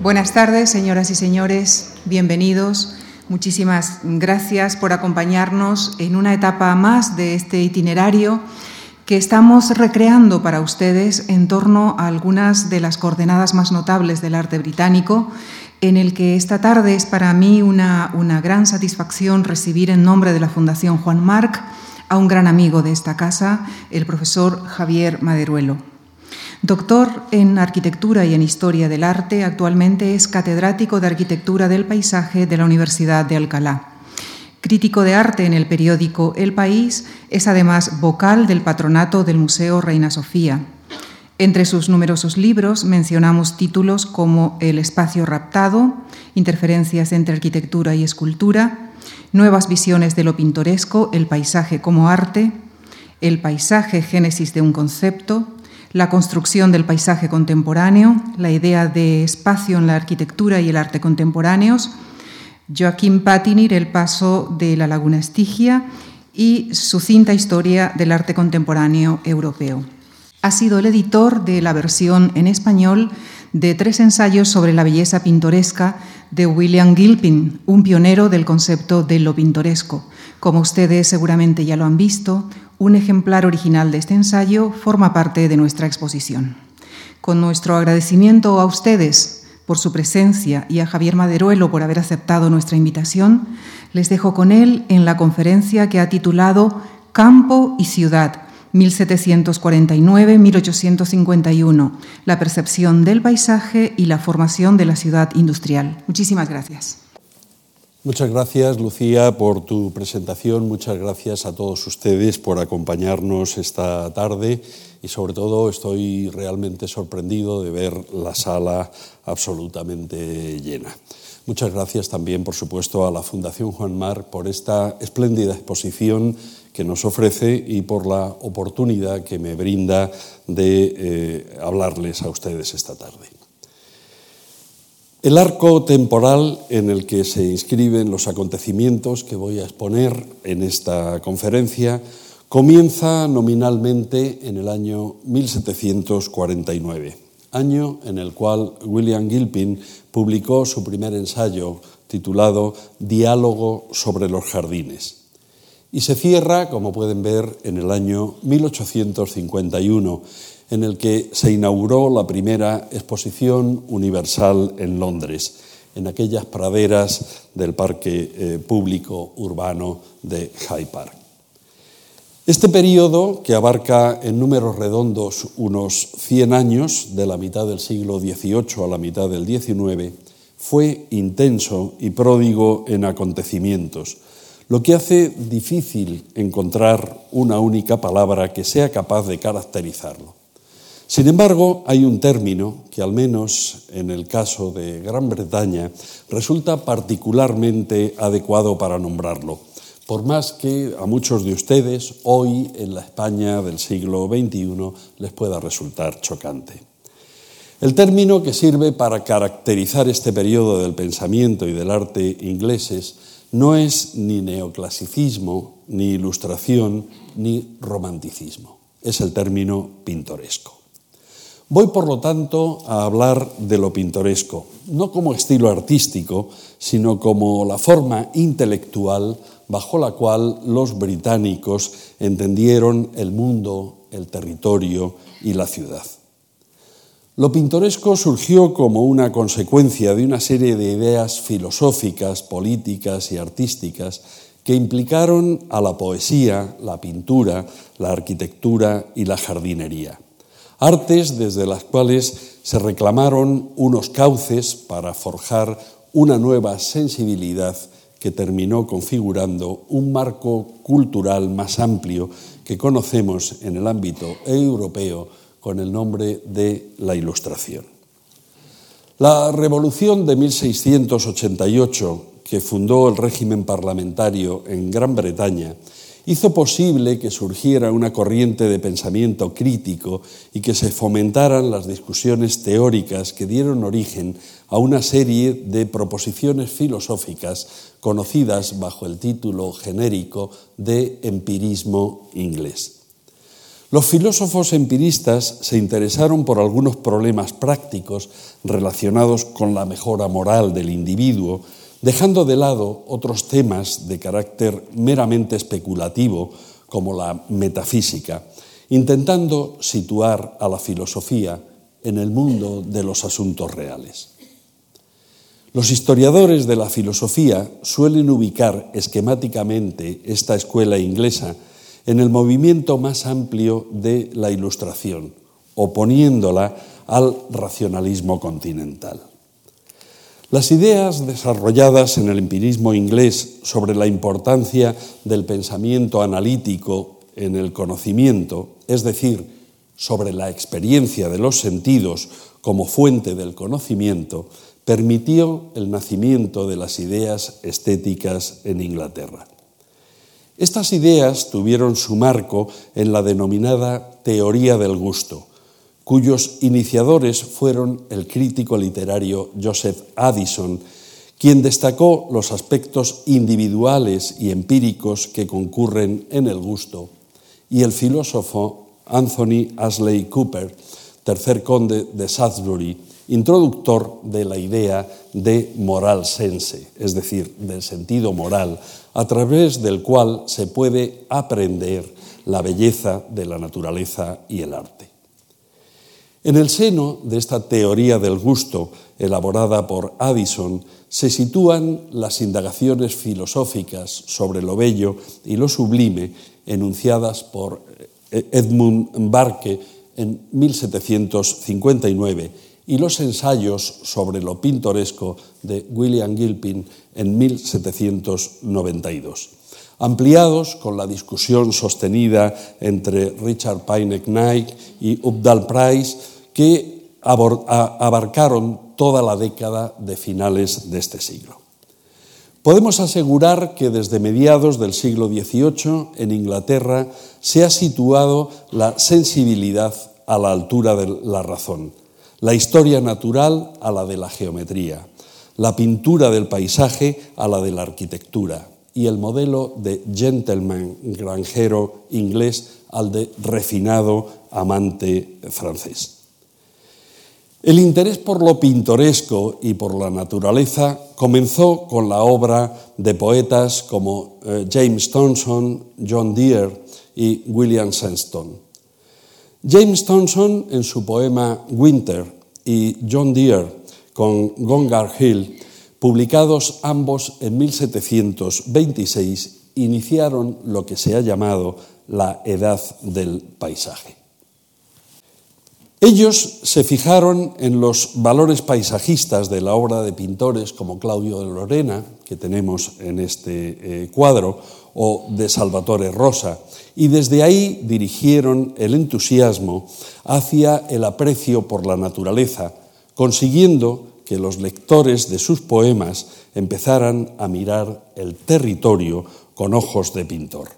Buenas tardes, señoras y señores, bienvenidos. Muchísimas gracias por acompañarnos en una etapa más de este itinerario que estamos recreando para ustedes en torno a algunas de las coordenadas más notables del arte británico, en el que esta tarde es para mí una, una gran satisfacción recibir en nombre de la Fundación Juan Marc a un gran amigo de esta casa, el profesor Javier Maderuelo. Doctor en Arquitectura y en Historia del Arte, actualmente es catedrático de Arquitectura del Paisaje de la Universidad de Alcalá. Crítico de arte en el periódico El País, es además vocal del patronato del Museo Reina Sofía. Entre sus numerosos libros mencionamos títulos como El espacio raptado, Interferencias entre arquitectura y escultura, Nuevas visiones de lo pintoresco, el paisaje como arte, El paisaje, génesis de un concepto, la construcción del paisaje contemporáneo, la idea de espacio en la arquitectura y el arte contemporáneos, Joaquín Patinir, El paso de la laguna Estigia y su cinta Historia del arte contemporáneo europeo. Ha sido el editor de la versión en español de tres ensayos sobre la belleza pintoresca de William Gilpin, un pionero del concepto de lo pintoresco. Como ustedes seguramente ya lo han visto, un ejemplar original de este ensayo forma parte de nuestra exposición. Con nuestro agradecimiento a ustedes por su presencia y a Javier Maderuelo por haber aceptado nuestra invitación, les dejo con él en la conferencia que ha titulado Campo y Ciudad, 1749-1851, la percepción del paisaje y la formación de la ciudad industrial. Muchísimas gracias. Muchas gracias, Lucía, por tu presentación. Muchas gracias a todos ustedes por acompañarnos esta tarde y sobre todo estoy realmente sorprendido de ver la sala absolutamente llena. Muchas gracias también, por supuesto, a la Fundación Juan Mar por esta espléndida exposición que nos ofrece y por la oportunidad que me brinda de eh, hablarles a ustedes esta tarde. El arco temporal en el que se inscriben los acontecimientos que voy a exponer en esta conferencia comienza nominalmente en el año 1749, año en el cual William Gilpin publicó su primer ensayo titulado Diálogo sobre los jardines. Y se cierra, como pueden ver, en el año 1851 en el que se inauguró la primera exposición universal en Londres, en aquellas praderas del Parque eh, Público Urbano de Hyde Park. Este periodo, que abarca en números redondos unos 100 años, de la mitad del siglo XVIII a la mitad del XIX, fue intenso y pródigo en acontecimientos, lo que hace difícil encontrar una única palabra que sea capaz de caracterizarlo. Sin embargo, hay un término que, al menos en el caso de Gran Bretaña, resulta particularmente adecuado para nombrarlo, por más que a muchos de ustedes hoy en la España del siglo XXI les pueda resultar chocante. El término que sirve para caracterizar este periodo del pensamiento y del arte ingleses no es ni neoclasicismo, ni ilustración, ni romanticismo. Es el término pintoresco. Voy, por lo tanto, a hablar de lo pintoresco, no como estilo artístico, sino como la forma intelectual bajo la cual los británicos entendieron el mundo, el territorio y la ciudad. Lo pintoresco surgió como una consecuencia de una serie de ideas filosóficas, políticas y artísticas que implicaron a la poesía, la pintura, la arquitectura y la jardinería artes desde las cuales se reclamaron unos cauces para forjar una nueva sensibilidad que terminó configurando un marco cultural más amplio que conocemos en el ámbito europeo con el nombre de la Ilustración. La revolución de 1688, que fundó el régimen parlamentario en Gran Bretaña, hizo posible que surgiera una corriente de pensamiento crítico y que se fomentaran las discusiones teóricas que dieron origen a una serie de proposiciones filosóficas conocidas bajo el título genérico de empirismo inglés. Los filósofos empiristas se interesaron por algunos problemas prácticos relacionados con la mejora moral del individuo, dejando de lado otros temas de carácter meramente especulativo como la metafísica, intentando situar a la filosofía en el mundo de los asuntos reales. Los historiadores de la filosofía suelen ubicar esquemáticamente esta escuela inglesa en el movimiento más amplio de la Ilustración, oponiéndola al racionalismo continental. Las ideas desarrolladas en el empirismo inglés sobre la importancia del pensamiento analítico en el conocimiento, es decir, sobre la experiencia de los sentidos como fuente del conocimiento, permitió el nacimiento de las ideas estéticas en Inglaterra. Estas ideas tuvieron su marco en la denominada teoría del gusto, cuyos iniciadores fueron el crítico literario Joseph Addison, quien destacó los aspectos individuales y empíricos que concurren en el gusto, y el filósofo Anthony Ashley Cooper, tercer conde de Salisbury, introductor de la idea de moral sense, es decir, del sentido moral, a través del cual se puede aprender la belleza de la naturaleza y el arte. En el seno de esta teoría del gusto, elaborada por Addison, se sitúan las indagaciones filosóficas sobre lo bello y lo sublime enunciadas por Edmund Barque en 1759 y los ensayos sobre lo pintoresco de William Gilpin en 1792, ampliados con la discusión sostenida entre Richard Payne Knight y Ubdal Price, que abarcaron toda la década de finales de este siglo. Podemos asegurar que desde mediados del siglo XVIII en Inglaterra se ha situado la sensibilidad a la altura de la razón la historia natural a la de la geometría, la pintura del paisaje a la de la arquitectura y el modelo de gentleman granjero inglés al de refinado amante francés. El interés por lo pintoresco y por la naturaleza comenzó con la obra de poetas como eh, James Thomson, John Deere y William Sandstone. James Thomson en su poema Winter y John Deere con Gongar Hill, publicados ambos en 1726, iniciaron lo que se ha llamado la edad del paisaje. Ellos se fijaron en los valores paisajistas de la obra de pintores como Claudio de Lorena, que tenemos en este eh, cuadro, o de Salvatore Rosa, y desde ahí dirigieron el entusiasmo hacia el aprecio por la naturaleza, consiguiendo que los lectores de sus poemas empezaran a mirar el territorio con ojos de pintor.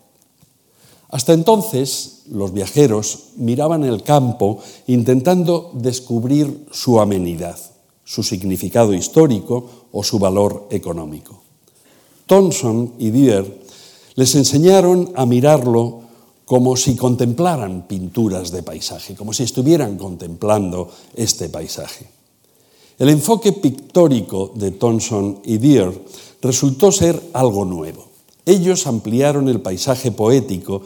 Hasta entonces, los viajeros miraban el campo intentando descubrir su amenidad, su significado histórico o su valor económico. Thomson y Deere les enseñaron a mirarlo como si contemplaran pinturas de paisaje, como si estuvieran contemplando este paisaje. El enfoque pictórico de Thomson y Deere resultó ser algo nuevo. Ellos ampliaron el paisaje poético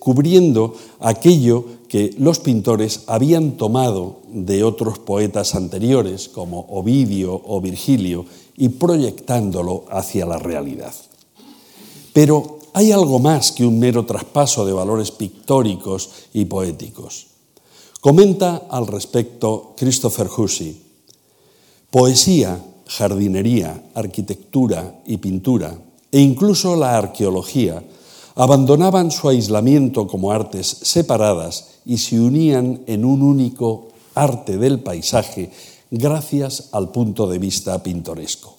descubriendo aquello que los pintores habían tomado de otros poetas anteriores, como Ovidio o Virgilio, y proyectándolo hacia la realidad. Pero hay algo más que un mero traspaso de valores pictóricos y poéticos. Comenta al respecto Christopher Hussey. Poesía, jardinería, arquitectura y pintura e incluso la arqueología abandonaban su aislamiento como artes separadas y se unían en un único arte del paisaje gracias al punto de vista pintoresco.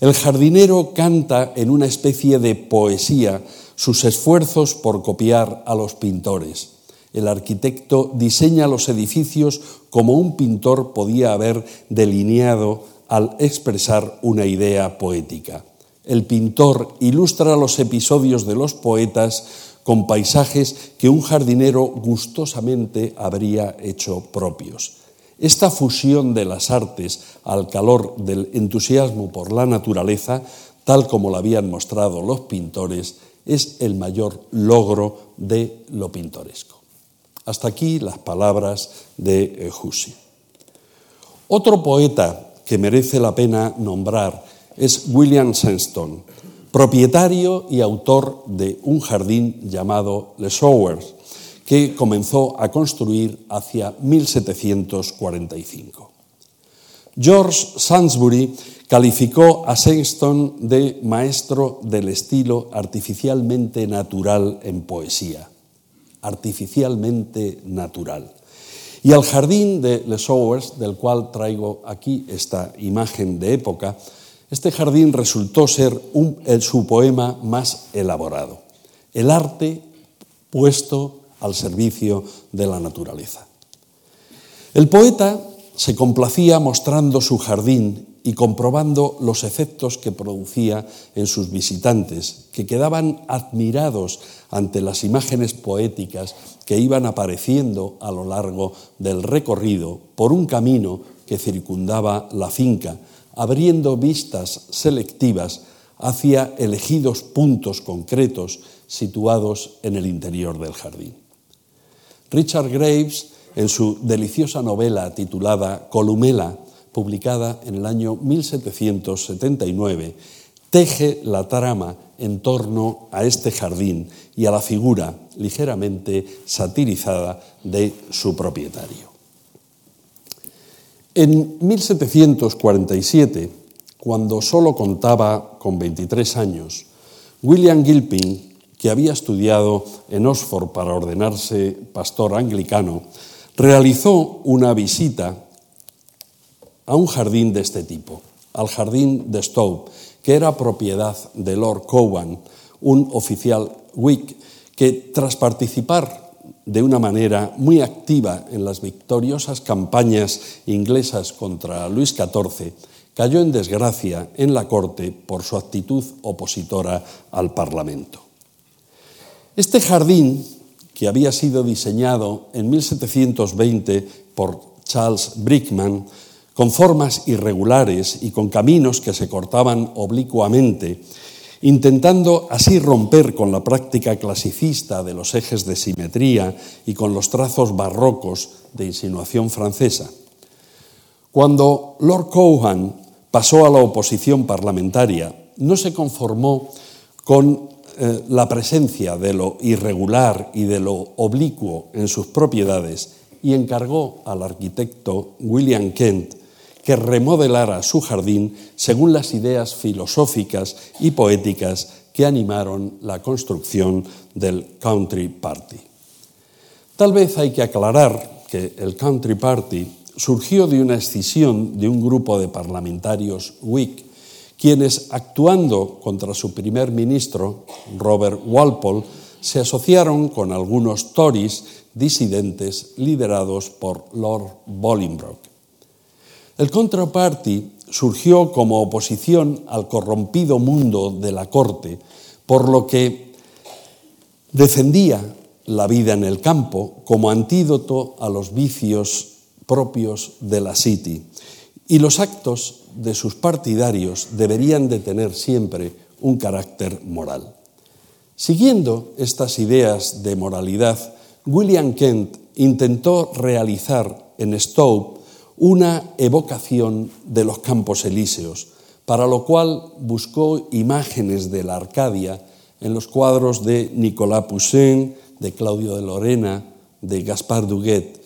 El jardinero canta en una especie de poesía sus esfuerzos por copiar a los pintores. El arquitecto diseña los edificios como un pintor podía haber delineado al expresar una idea poética el pintor ilustra los episodios de los poetas con paisajes que un jardinero gustosamente habría hecho propios. Esta fusión de las artes al calor del entusiasmo por la naturaleza, tal como la habían mostrado los pintores, es el mayor logro de lo pintoresco. Hasta aquí las palabras de Hussey. Otro poeta que merece la pena nombrar es William Shenstone, propietario y autor de un jardín llamado Les Showers, que comenzó a construir hacia 1745. George Sansbury calificó a Shenstone de maestro del estilo artificialmente natural en poesía. Artificialmente natural. Y al jardín de Les Showers, del cual traigo aquí esta imagen de época, este jardín resultó ser su poema más elaborado. El arte puesto al servicio de la naturaleza. El poeta se complacía mostrando su jardín y comprobando los efectos que producía en sus visitantes, que quedaban admirados ante las imágenes poéticas que iban apareciendo a lo largo del recorrido por un camino que circundaba la finca, abriendo vistas selectivas hacia elegidos puntos concretos situados en el interior del jardín. Richard Graves, en su deliciosa novela titulada Columela, publicada en el año 1779, teje la trama en torno a este jardín y a la figura ligeramente satirizada de su propietario. En 1747, cuando solo contaba con 23 años, William Gilpin, que había estudiado en Oxford para ordenarse pastor anglicano, realizó una visita a un jardín de este tipo, al jardín de Stowe, que era propiedad de Lord Cowan, un oficial Whig, que tras participar de una manera muy activa en las victoriosas campañas inglesas contra Luis XIV, cayó en desgracia en la corte por su actitud opositora al Parlamento. Este jardín, que había sido diseñado en 1720 por Charles Brickman, con formas irregulares y con caminos que se cortaban oblicuamente, intentando así romper con la práctica clasicista de los ejes de simetría y con los trazos barrocos de insinuación francesa. Cuando Lord Cohan pasó a la oposición parlamentaria, no se conformó con eh, la presencia de lo irregular y de lo oblicuo en sus propiedades y encargó al arquitecto William Kent que remodelara su jardín según las ideas filosóficas y poéticas que animaron la construcción del Country Party. Tal vez hay que aclarar que el Country Party surgió de una escisión de un grupo de parlamentarios Whig, quienes, actuando contra su primer ministro, Robert Walpole, se asociaron con algunos Tories disidentes liderados por Lord Bolingbroke. El Contraparty surgió como oposición al corrompido mundo de la corte, por lo que defendía la vida en el campo como antídoto a los vicios propios de la City. Y los actos de sus partidarios deberían de tener siempre un carácter moral. Siguiendo estas ideas de moralidad, William Kent intentó realizar en Stowe una evocación de los campos elíseos, para lo cual buscó imágenes de la Arcadia en los cuadros de Nicolas Poussin, de Claudio de Lorena, de Gaspard Duguet,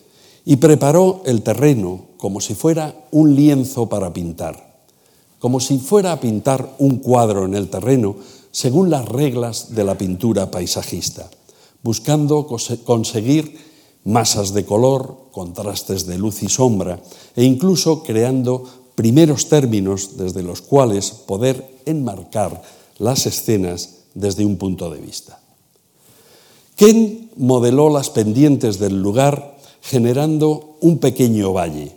y preparó el terreno como si fuera un lienzo para pintar, como si fuera a pintar un cuadro en el terreno según las reglas de la pintura paisajista, buscando conseguir masas de color, contrastes de luz y sombra, e incluso creando primeros términos desde los cuales poder enmarcar las escenas desde un punto de vista. Ken modeló las pendientes del lugar generando un pequeño valle,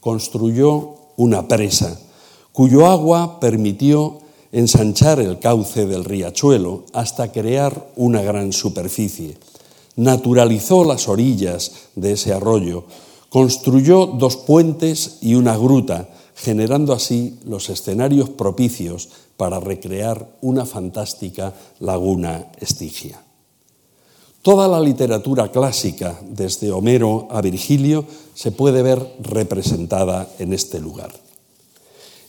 construyó una presa cuyo agua permitió ensanchar el cauce del riachuelo hasta crear una gran superficie. Naturalizó las orillas de ese arroyo, construyó dos puentes y una gruta, generando así los escenarios propicios para recrear una fantástica laguna estigia. Toda la literatura clásica, desde Homero a Virgilio, se puede ver representada en este lugar.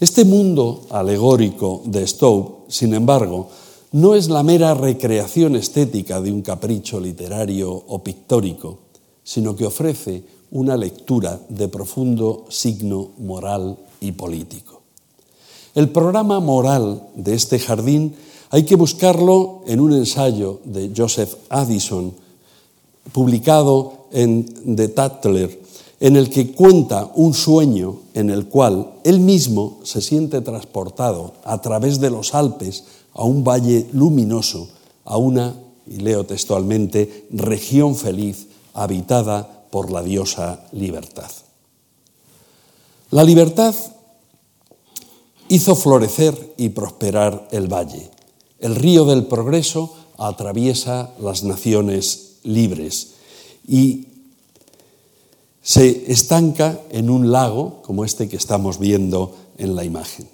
Este mundo alegórico de Stowe, sin embargo, no es la mera recreación estética de un capricho literario o pictórico, sino que ofrece una lectura de profundo signo moral y político. El programa moral de este jardín hay que buscarlo en un ensayo de Joseph Addison, publicado en The Tattler, en el que cuenta un sueño en el cual él mismo se siente transportado a través de los Alpes a un valle luminoso, a una, y leo textualmente, región feliz habitada por la diosa libertad. La libertad hizo florecer y prosperar el valle. El río del progreso atraviesa las naciones libres y se estanca en un lago como este que estamos viendo en la imagen.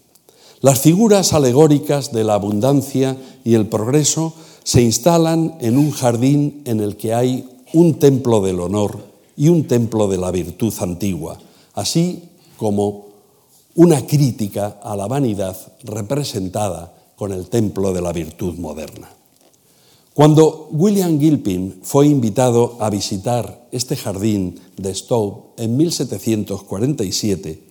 Las figuras alegóricas de la abundancia y el progreso se instalan en un jardín en el que hay un templo del honor y un templo de la virtud antigua, así como una crítica a la vanidad representada con el templo de la virtud moderna. Cuando William Gilpin fue invitado a visitar este jardín de Stowe en 1747,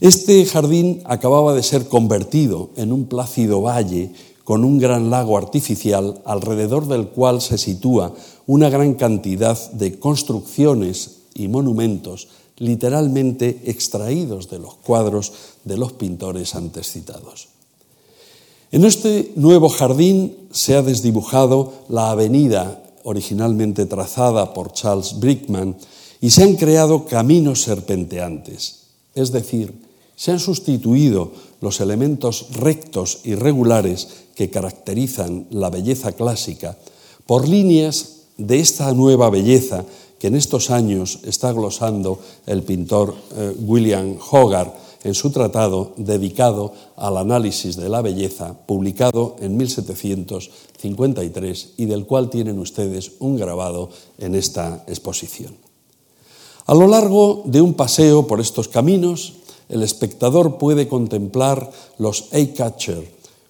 este jardín acababa de ser convertido en un plácido valle con un gran lago artificial alrededor del cual se sitúa una gran cantidad de construcciones y monumentos literalmente extraídos de los cuadros de los pintores antes citados. En este nuevo jardín se ha desdibujado la avenida originalmente trazada por Charles Brickman y se han creado caminos serpenteantes, es decir, se han sustituido los elementos rectos y regulares que caracterizan la belleza clásica por líneas de esta nueva belleza que en estos años está glosando el pintor eh, William Hogarth en su tratado dedicado al análisis de la belleza, publicado en 1753 y del cual tienen ustedes un grabado en esta exposición. A lo largo de un paseo por estos caminos, el espectador puede contemplar los eye-catcher,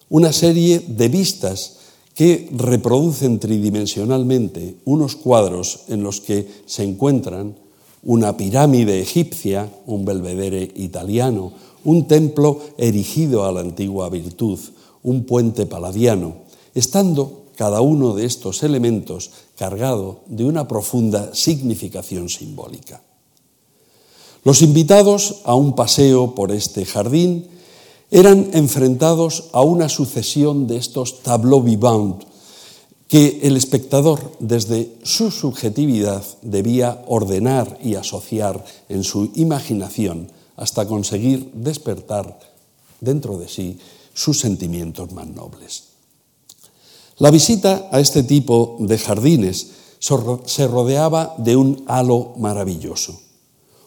una serie de vistas que reproducen tridimensionalmente unos cuadros en los que se encuentran una pirámide egipcia, un belvedere italiano, un templo erigido a la antigua virtud, un puente paladiano, estando cada uno de estos elementos cargado de una profunda significación simbólica. Los invitados a un paseo por este jardín eran enfrentados a una sucesión de estos tableaux vivants que el espectador, desde su subjetividad, debía ordenar y asociar en su imaginación hasta conseguir despertar dentro de sí sus sentimientos más nobles. La visita a este tipo de jardines se rodeaba de un halo maravilloso.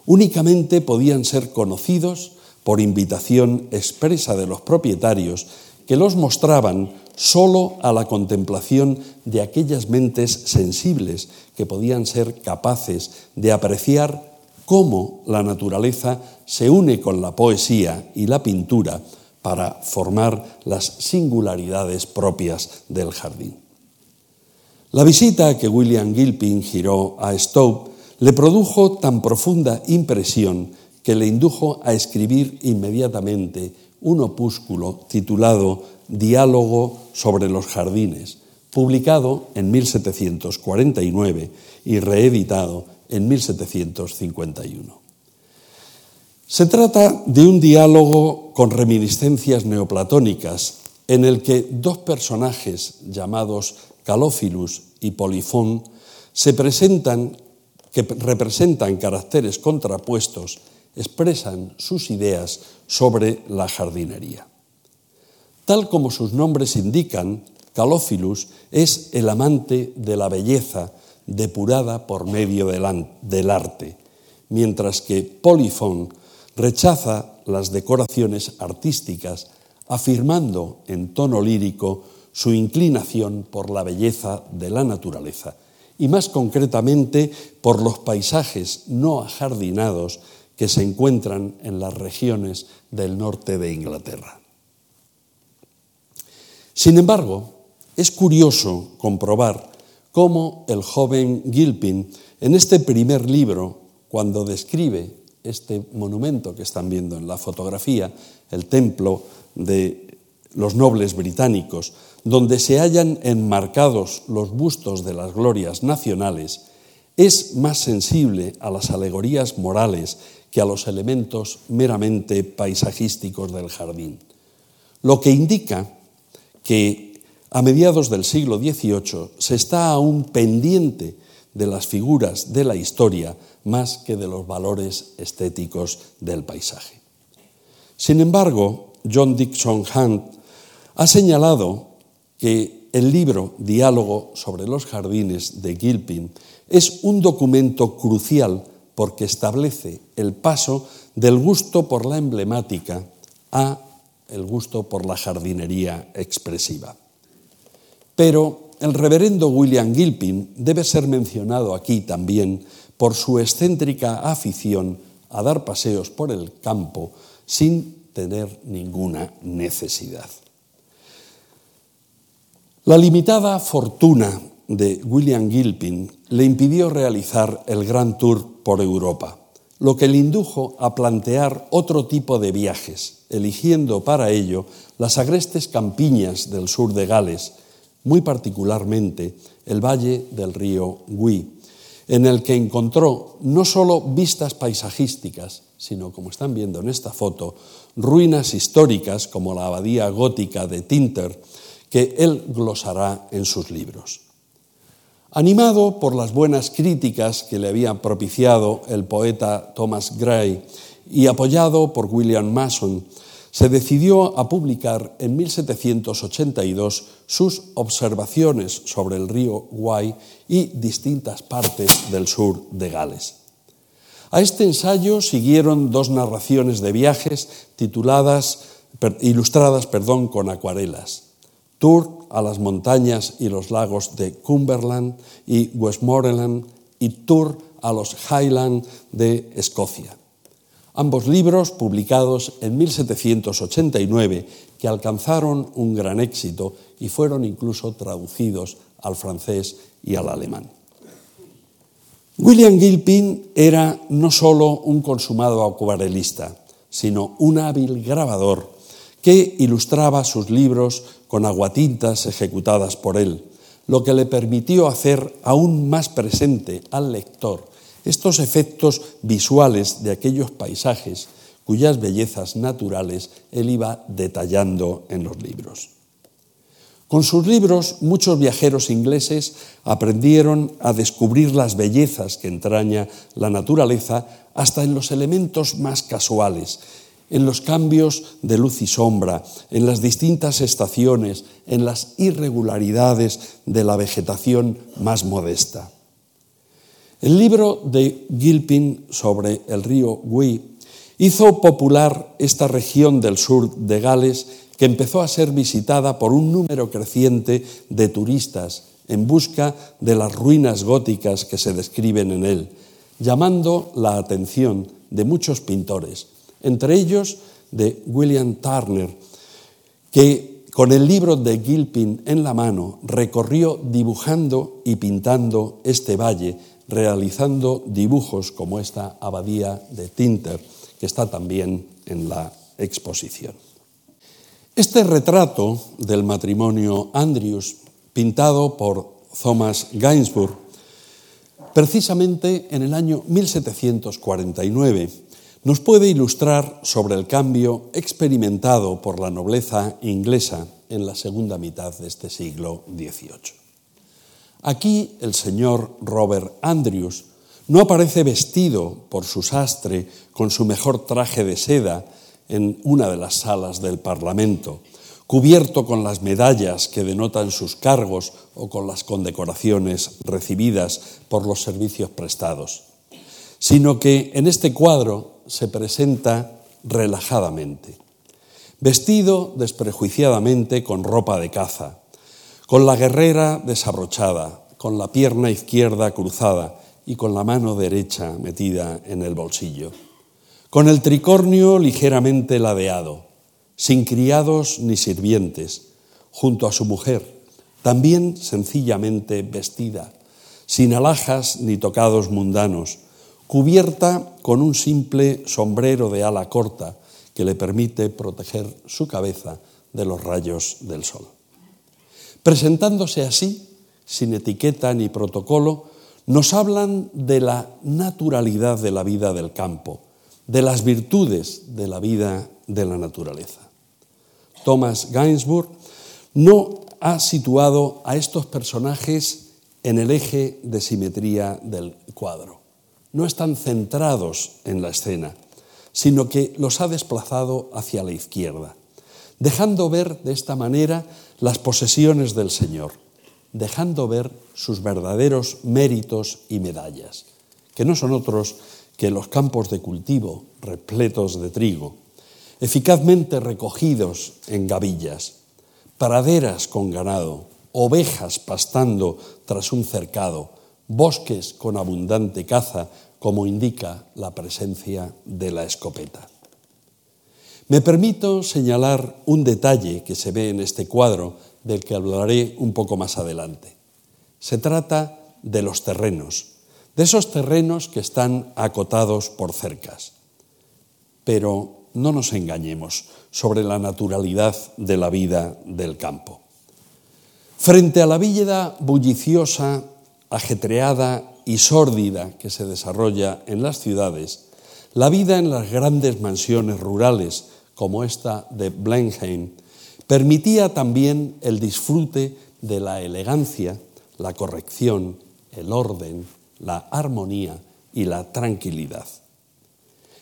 Únicamente podían ser conocidos por invitación expresa de los propietarios que los mostraban solo a la contemplación de aquellas mentes sensibles que podían ser capaces de apreciar cómo la naturaleza se une con la poesía y la pintura para formar las singularidades propias del jardín. La visita que William Gilpin giró a Stowe le produjo tan profunda impresión que le indujo a escribir inmediatamente un opúsculo titulado Diálogo sobre los jardines, publicado en 1749 y reeditado en 1751. Se trata de un diálogo con reminiscencias neoplatónicas en el que dos personajes llamados Calófilus y Polifón se presentan que representan caracteres contrapuestos expresan sus ideas sobre la jardinería. Tal como sus nombres indican, Calófilus es el amante de la belleza depurada por medio del arte, mientras que Polifón rechaza las decoraciones artísticas, afirmando en tono lírico su inclinación por la belleza de la naturaleza y más concretamente por los paisajes no ajardinados que se encuentran en las regiones del norte de Inglaterra. Sin embargo, es curioso comprobar cómo el joven Gilpin, en este primer libro, cuando describe este monumento que están viendo en la fotografía, el templo de los nobles británicos, donde se hallan enmarcados los bustos de las glorias nacionales, es más sensible a las alegorías morales que a los elementos meramente paisajísticos del jardín, lo que indica que a mediados del siglo XVIII se está aún pendiente de las figuras de la historia más que de los valores estéticos del paisaje. Sin embargo, John Dixon Hunt ha señalado que el libro Diálogo sobre los jardines de Gilpin es un documento crucial porque establece el paso del gusto por la emblemática a el gusto por la jardinería expresiva. Pero el reverendo William Gilpin debe ser mencionado aquí también por su excéntrica afición a dar paseos por el campo sin tener ninguna necesidad. La limitada fortuna de William Gilpin le impidió realizar el Gran Tour por Europa, lo que le indujo a plantear otro tipo de viajes, eligiendo para ello las agrestes campiñas del sur de Gales, muy particularmente el valle del río Gui, en el que encontró no solo vistas paisajísticas, sino, como están viendo en esta foto, ruinas históricas como la abadía gótica de Tinter, que él glosará en sus libros. Animado por las buenas críticas que le había propiciado el poeta Thomas Gray y apoyado por William Mason, se decidió a publicar en 1782 sus observaciones sobre el río Wye y distintas partes del sur de Gales. A este ensayo siguieron dos narraciones de viajes tituladas, ilustradas perdón, con acuarelas. Tour a las montañas y los lagos de Cumberland y Westmoreland y Tour a los Highlands de Escocia. Ambos libros publicados en 1789 que alcanzaron un gran éxito y fueron incluso traducidos al francés y al alemán. William Gilpin era no solo un consumado acuarelista, sino un hábil grabador que ilustraba sus libros con aguatintas ejecutadas por él, lo que le permitió hacer aún más presente al lector estos efectos visuales de aquellos paisajes cuyas bellezas naturales él iba detallando en los libros. Con sus libros, muchos viajeros ingleses aprendieron a descubrir las bellezas que entraña la naturaleza hasta en los elementos más casuales, en los cambios de luz y sombra, en las distintas estaciones, en las irregularidades de la vegetación más modesta. El libro de Gilpin sobre el río Wye hizo popular esta región del sur de Gales que empezó a ser visitada por un número creciente de turistas en busca de las ruinas góticas que se describen en él, llamando la atención de muchos pintores, entre ellos de William Turner, que con el libro de Gilpin en la mano recorrió dibujando y pintando este valle, realizando dibujos como esta abadía de Tinter, que está también en la exposición. Este retrato del matrimonio Andrews, pintado por Thomas Gainsbourg, precisamente en el año 1749, nos puede ilustrar sobre el cambio experimentado por la nobleza inglesa en la segunda mitad de este siglo XVIII. Aquí el señor Robert Andrews no aparece vestido por su sastre con su mejor traje de seda en una de las salas del Parlamento, cubierto con las medallas que denotan sus cargos o con las condecoraciones recibidas por los servicios prestados, sino que en este cuadro se presenta relajadamente, vestido desprejuiciadamente con ropa de caza, con la guerrera desabrochada, con la pierna izquierda cruzada y con la mano derecha metida en el bolsillo, con el tricornio ligeramente ladeado, sin criados ni sirvientes, junto a su mujer, también sencillamente vestida, sin alhajas ni tocados mundanos, cubierta con un simple sombrero de ala corta que le permite proteger su cabeza de los rayos del sol. Presentándose así, sin etiqueta ni protocolo, nos hablan de la naturalidad de la vida del campo, de las virtudes de la vida de la naturaleza. Thomas Gainsbourg no ha situado a estos personajes en el eje de simetría del cuadro. No están centrados en la escena, sino que los ha desplazado hacia la izquierda, dejando ver de esta manera las posesiones del Señor dejando ver sus verdaderos méritos y medallas, que no son otros que los campos de cultivo repletos de trigo, eficazmente recogidos en gavillas, praderas con ganado, ovejas pastando tras un cercado, bosques con abundante caza, como indica la presencia de la escopeta. Me permito señalar un detalle que se ve en este cuadro del que hablaré un poco más adelante. Se trata de los terrenos, de esos terrenos que están acotados por cercas. Pero no nos engañemos sobre la naturalidad de la vida del campo. Frente a la vida bulliciosa, ajetreada y sórdida que se desarrolla en las ciudades, la vida en las grandes mansiones rurales, como esta de Blenheim, Permitía también el disfrute de la elegancia, la corrección, el orden, la armonía y la tranquilidad.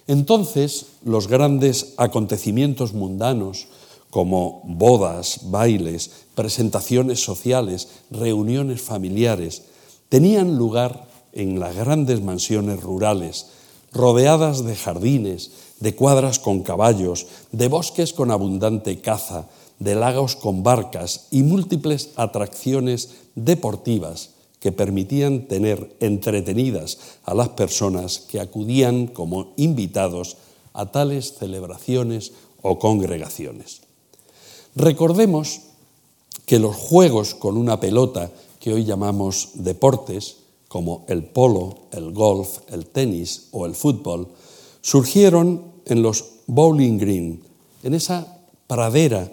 Entonces, los grandes acontecimientos mundanos, como bodas, bailes, presentaciones sociales, reuniones familiares, tenían lugar en las grandes mansiones rurales, rodeadas de jardines, de cuadras con caballos, de bosques con abundante caza, de lagos con barcas y múltiples atracciones deportivas que permitían tener entretenidas a las personas que acudían como invitados a tales celebraciones o congregaciones. Recordemos que los juegos con una pelota que hoy llamamos deportes, como el polo, el golf, el tenis o el fútbol, surgieron en los bowling green, en esa pradera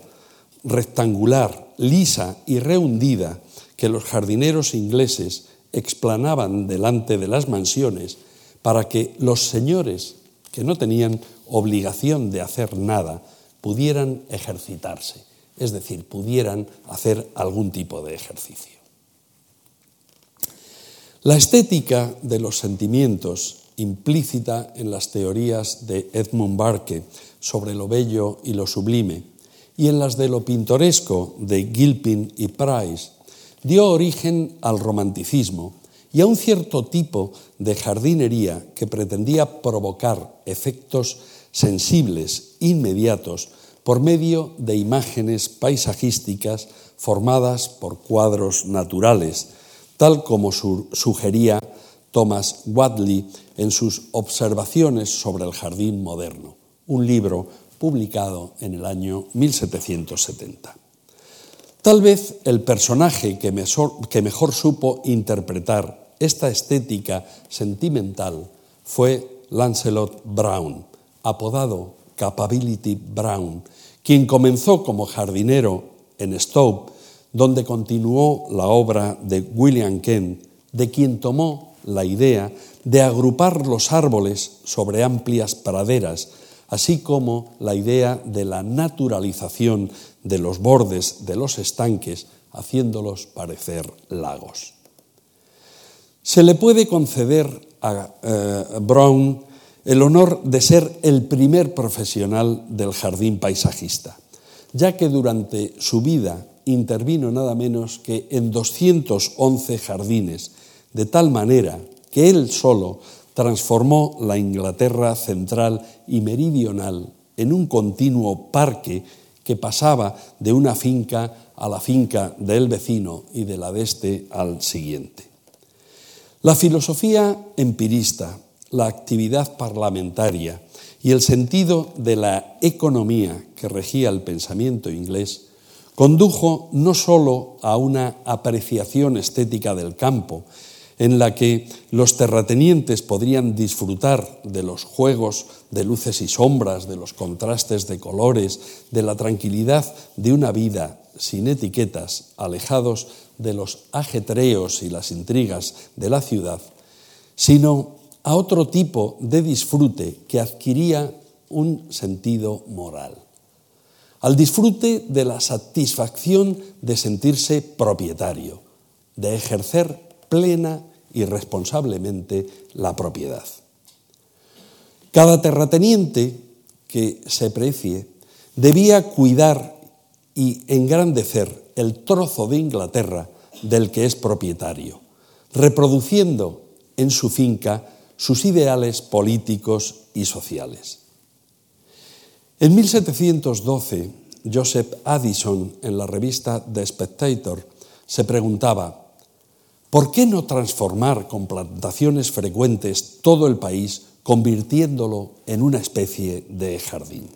rectangular, lisa y rehundida que los jardineros ingleses explanaban delante de las mansiones para que los señores, que no tenían obligación de hacer nada, pudieran ejercitarse, es decir, pudieran hacer algún tipo de ejercicio. La estética de los sentimientos implícita en las teorías de Edmund Burke sobre lo bello y lo sublime y en las de lo pintoresco de Gilpin y Price, dio origen al romanticismo y a un cierto tipo de jardinería que pretendía provocar efectos sensibles, inmediatos, por medio de imágenes paisajísticas formadas por cuadros naturales, tal como sugería Thomas Wadley en sus Observaciones sobre el Jardín Moderno, un libro publicado en el año 1770. Tal vez el personaje que mejor, supo interpretar esta estética sentimental fue Lancelot Brown, apodado Capability Brown, quien comenzó como jardinero en Stowe, donde continuó la obra de William Kent, de quien tomó la idea de agrupar los árboles sobre amplias praderas así como la idea de la naturalización de los bordes de los estanques, haciéndolos parecer lagos. Se le puede conceder a eh, Brown el honor de ser el primer profesional del jardín paisajista, ya que durante su vida intervino nada menos que en 211 jardines, de tal manera que él solo transformó la Inglaterra central y meridional en un continuo parque que pasaba de una finca a la finca del vecino y de la de este al siguiente. La filosofía empirista, la actividad parlamentaria y el sentido de la economía que regía el pensamiento inglés condujo no sólo a una apreciación estética del campo, en la que los terratenientes podrían disfrutar de los juegos de luces y sombras, de los contrastes de colores, de la tranquilidad de una vida sin etiquetas, alejados de los ajetreos y las intrigas de la ciudad, sino a otro tipo de disfrute que adquiría un sentido moral, al disfrute de la satisfacción de sentirse propietario, de ejercer plena y responsablemente la propiedad. Cada terrateniente que se precie debía cuidar y engrandecer el trozo de Inglaterra del que es propietario, reproduciendo en su finca sus ideales políticos y sociales. En 1712, Joseph Addison, en la revista The Spectator, se preguntaba, ¿Por qué no transformar con plantaciones frecuentes todo el país, convirtiéndolo en una especie de jardín?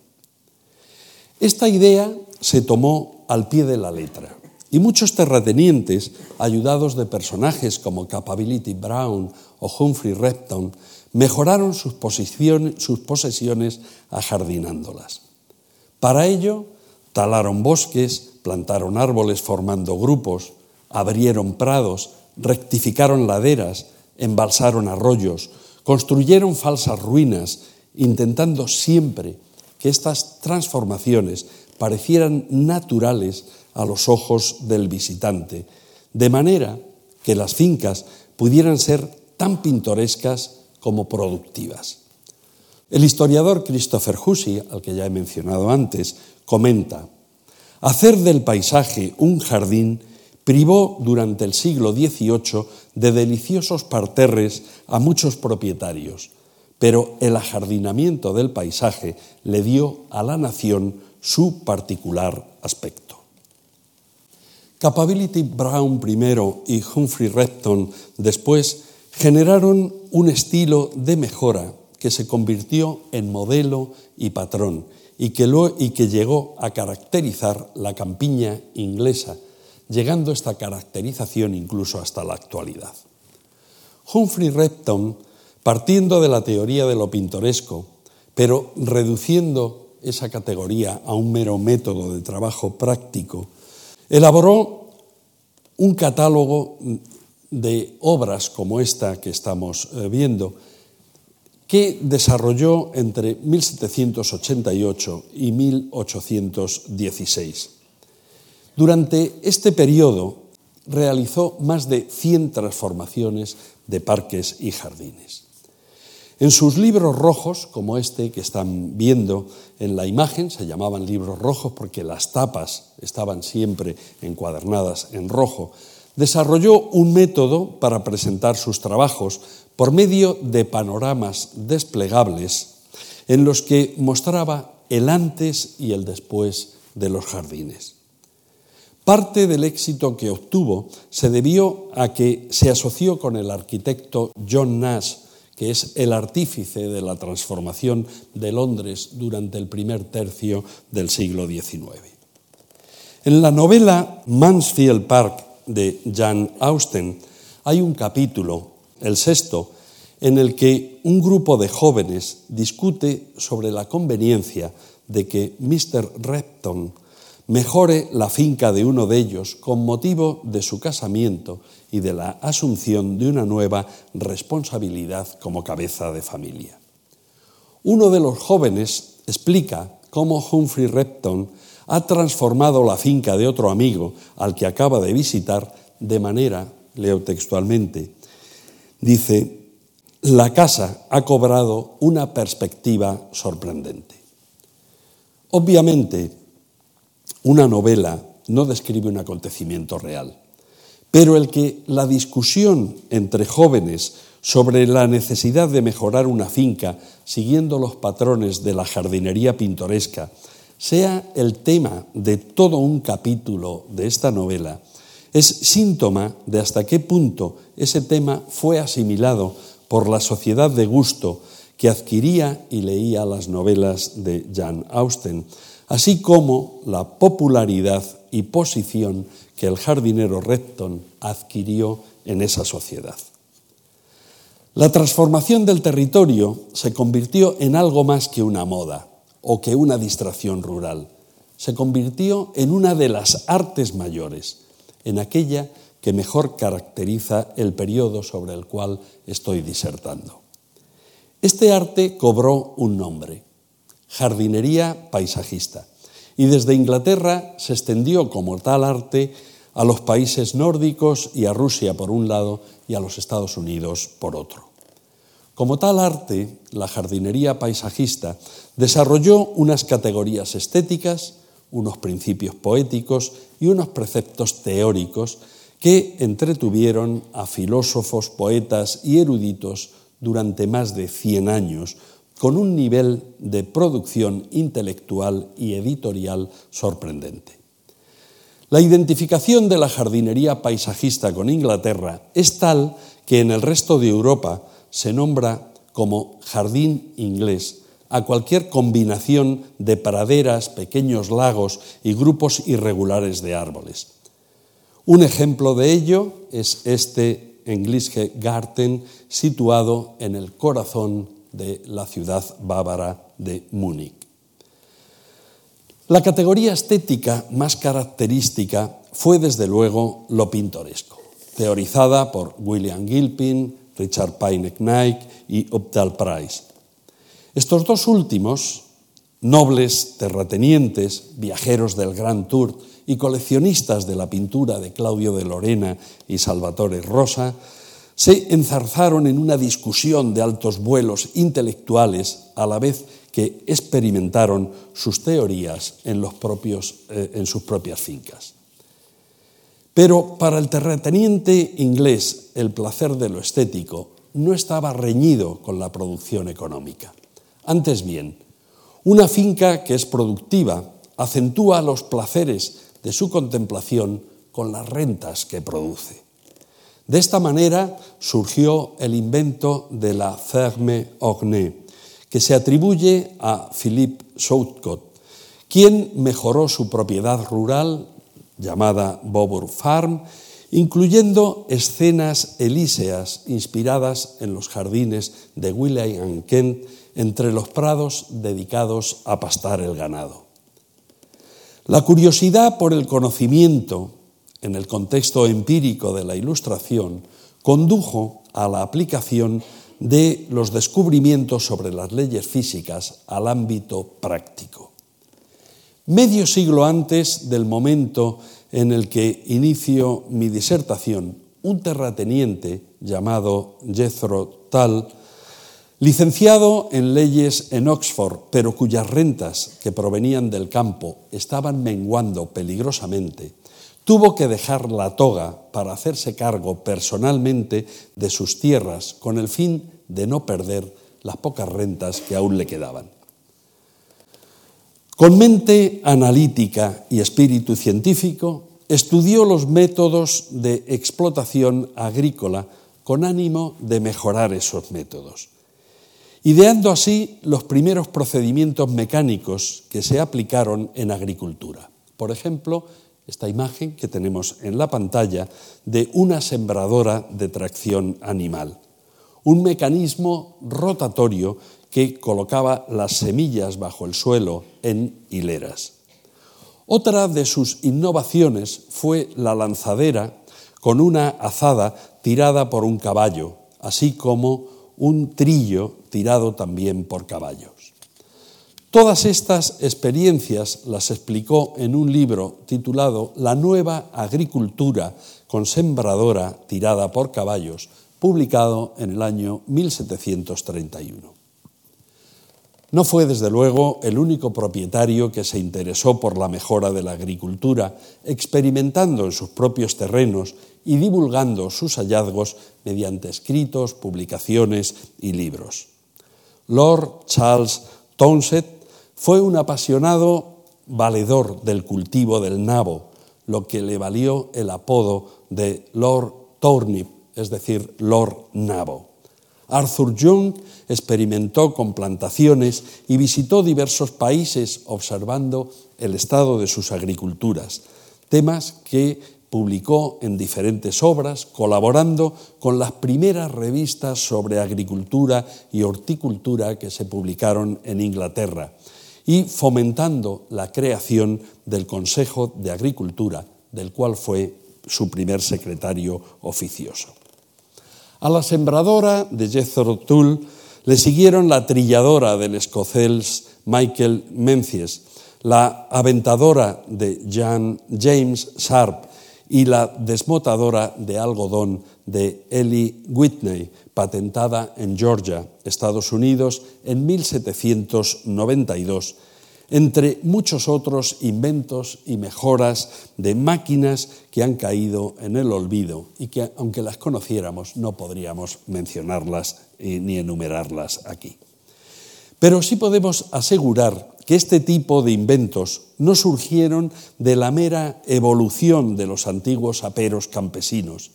Esta idea se tomó al pie de la letra y muchos terratenientes, ayudados de personajes como Capability Brown o Humphrey Repton, mejoraron sus, sus posesiones ajardinándolas. Para ello, talaron bosques, plantaron árboles formando grupos, abrieron prados, rectificaron laderas, embalsaron arroyos, construyeron falsas ruinas, intentando siempre que estas transformaciones parecieran naturales a los ojos del visitante, de manera que las fincas pudieran ser tan pintorescas como productivas. El historiador Christopher Hussey, al que ya he mencionado antes, comenta, hacer del paisaje un jardín privó durante el siglo XVIII de deliciosos parterres a muchos propietarios, pero el ajardinamiento del paisaje le dio a la nación su particular aspecto. Capability Brown primero y Humphrey Repton después generaron un estilo de mejora que se convirtió en modelo y patrón y que, llegó a caracterizar la campiña inglesa llegando esta caracterización incluso hasta la actualidad. Humphrey Repton, partiendo de la teoría de lo pintoresco, pero reduciendo esa categoría a un mero método de trabajo práctico, elaboró un catálogo de obras como esta que estamos eh, viendo, que desarrolló entre 1788 y 1816. Durante este periodo realizó más de 100 transformaciones de parques y jardines. En sus libros rojos, como este que están viendo en la imagen, se llamaban libros rojos porque las tapas estaban siempre encuadernadas en rojo, desarrolló un método para presentar sus trabajos por medio de panoramas desplegables en los que mostraba el antes y el después de los jardines. Parte del éxito que obtuvo se debió a que se asoció con el arquitecto John Nash, que es el artífice de la transformación de Londres durante el primer tercio del siglo XIX. En la novela Mansfield Park de Jan Austen hay un capítulo, el sexto, en el que un grupo de jóvenes discute sobre la conveniencia de que Mr. Repton mejore la finca de uno de ellos con motivo de su casamiento y de la asunción de una nueva responsabilidad como cabeza de familia. Uno de los jóvenes explica cómo Humphrey Repton ha transformado la finca de otro amigo al que acaba de visitar de manera, leo textualmente, dice, la casa ha cobrado una perspectiva sorprendente. Obviamente, una novela no describe un acontecimiento real, pero el que la discusión entre jóvenes sobre la necesidad de mejorar una finca siguiendo los patrones de la jardinería pintoresca sea el tema de todo un capítulo de esta novela, es síntoma de hasta qué punto ese tema fue asimilado por la sociedad de gusto que adquiría y leía las novelas de Jan Austen, así como la popularidad y posición que el jardinero Repton adquirió en esa sociedad. La transformación del territorio se convirtió en algo más que una moda o que una distracción rural. Se convirtió en una de las artes mayores, en aquella que mejor caracteriza el periodo sobre el cual estoy disertando. Este arte cobró un nombre, jardinería paisajista, y desde Inglaterra se extendió como tal arte a los países nórdicos y a Rusia por un lado y a los Estados Unidos por otro. Como tal arte, la jardinería paisajista desarrolló unas categorías estéticas, unos principios poéticos y unos preceptos teóricos que entretuvieron a filósofos, poetas y eruditos durante más de 100 años, con un nivel de producción intelectual y editorial sorprendente. La identificación de la jardinería paisajista con Inglaterra es tal que en el resto de Europa se nombra como jardín inglés a cualquier combinación de praderas, pequeños lagos y grupos irregulares de árboles. Un ejemplo de ello es este Englische Garten situado en el corazón de la ciudad bávara de Múnich. La categoría estética más característica fue desde luego lo pintoresco, teorizada por William Gilpin, Richard Payne Knight y Optal Price. Estos dos últimos, nobles terratenientes, viajeros del Grand Tour y coleccionistas de la pintura de Claudio de Lorena y Salvatore Rosa, se enzarzaron en una discusión de altos vuelos intelectuales a la vez que experimentaron sus teorías en, los propios, eh, en sus propias fincas. Pero para el terrateniente inglés el placer de lo estético no estaba reñido con la producción económica. Antes bien, una finca que es productiva acentúa los placeres de su contemplación con las rentas que produce. De esta manera surgió el invento de la ferme ornée, que se atribuye a Philippe Southcott, quien mejoró su propiedad rural llamada Bobur Farm, incluyendo escenas elíseas inspiradas en los jardines de William Kent entre los prados dedicados a pastar el ganado. La curiosidad por el conocimiento en el contexto empírico de la Ilustración condujo a la aplicación de los descubrimientos sobre las leyes físicas al ámbito práctico. Medio siglo antes del momento en el que inicio mi disertación, un terrateniente llamado Jethro Tull, licenciado en leyes en Oxford, pero cuyas rentas que provenían del campo estaban menguando peligrosamente, tuvo que dejar la toga para hacerse cargo personalmente de sus tierras con el fin de no perder las pocas rentas que aún le quedaban. Con mente analítica y espíritu científico, estudió los métodos de explotación agrícola con ánimo de mejorar esos métodos, ideando así los primeros procedimientos mecánicos que se aplicaron en agricultura. Por ejemplo, esta imagen que tenemos en la pantalla de una sembradora de tracción animal, un mecanismo rotatorio que colocaba las semillas bajo el suelo en hileras. Otra de sus innovaciones fue la lanzadera con una azada tirada por un caballo, así como un trillo tirado también por caballos. Todas estas experiencias las explicó en un libro titulado La nueva agricultura con sembradora tirada por caballos, publicado en el año 1731. No fue, desde luego, el único propietario que se interesó por la mejora de la agricultura, experimentando en sus propios terrenos y divulgando sus hallazgos mediante escritos, publicaciones y libros. Lord Charles Townshend fue un apasionado valedor del cultivo del nabo, lo que le valió el apodo de Lord Turnip, es decir, Lord Nabo. Arthur Young experimentó con plantaciones y visitó diversos países observando el estado de sus agriculturas, temas que publicó en diferentes obras, colaborando con las primeras revistas sobre agricultura y horticultura que se publicaron en Inglaterra y fomentando la creación del Consejo de Agricultura, del cual fue su primer secretario oficioso. A la sembradora de Jethro Tull le siguieron la trilladora del escocés Michael Menzies, la aventadora de Jan James Sharp y la desmotadora de algodón de Ellie Whitney, patentada en Georgia, Estados Unidos, en 1792 entre muchos otros inventos y mejoras de máquinas que han caído en el olvido y que, aunque las conociéramos, no podríamos mencionarlas eh, ni enumerarlas aquí. Pero sí podemos asegurar que este tipo de inventos no surgieron de la mera evolución de los antiguos aperos campesinos,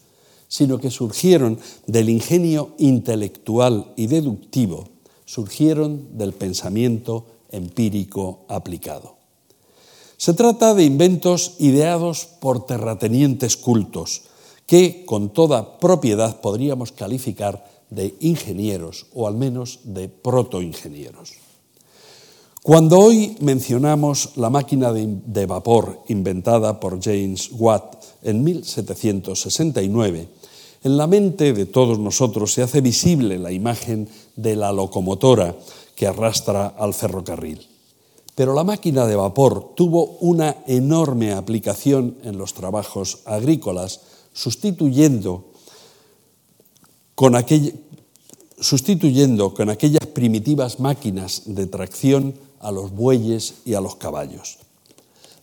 sino que surgieron del ingenio intelectual y deductivo, surgieron del pensamiento empírico aplicado. Se trata de inventos ideados por terratenientes cultos, que con toda propiedad podríamos calificar de ingenieros o al menos de protoingenieros. Cuando hoy mencionamos la máquina de, vapor inventada por James Watt en 1769, en la mente de todos nosotros se hace visible la imagen de la locomotora que arrastra al ferrocarril. Pero la máquina de vapor tuvo una enorme aplicación en los trabajos agrícolas, sustituyendo con, aquellas primitivas máquinas de tracción a los bueyes y a los caballos.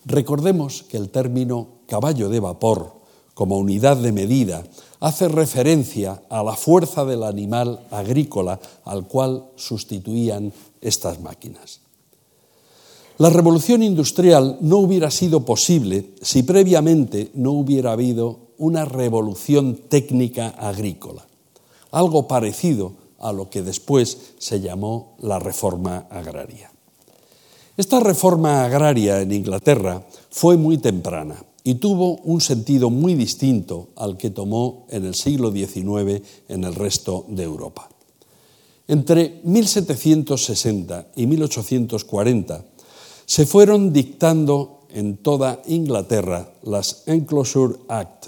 Recordemos que el término caballo de vapor como unidad de medida hace referencia a la fuerza del animal agrícola al cual sustituían estas máquinas. La revolución industrial no hubiera sido posible si previamente no hubiera habido una revolución técnica agrícola, algo parecido a lo que después se llamó la reforma agraria. Esta reforma agraria en Inglaterra fue muy temprana y tuvo un sentido muy distinto al que tomó en el siglo XIX en el resto de Europa. Entre 1760 y 1840 se fueron dictando en toda Inglaterra las Enclosure Act,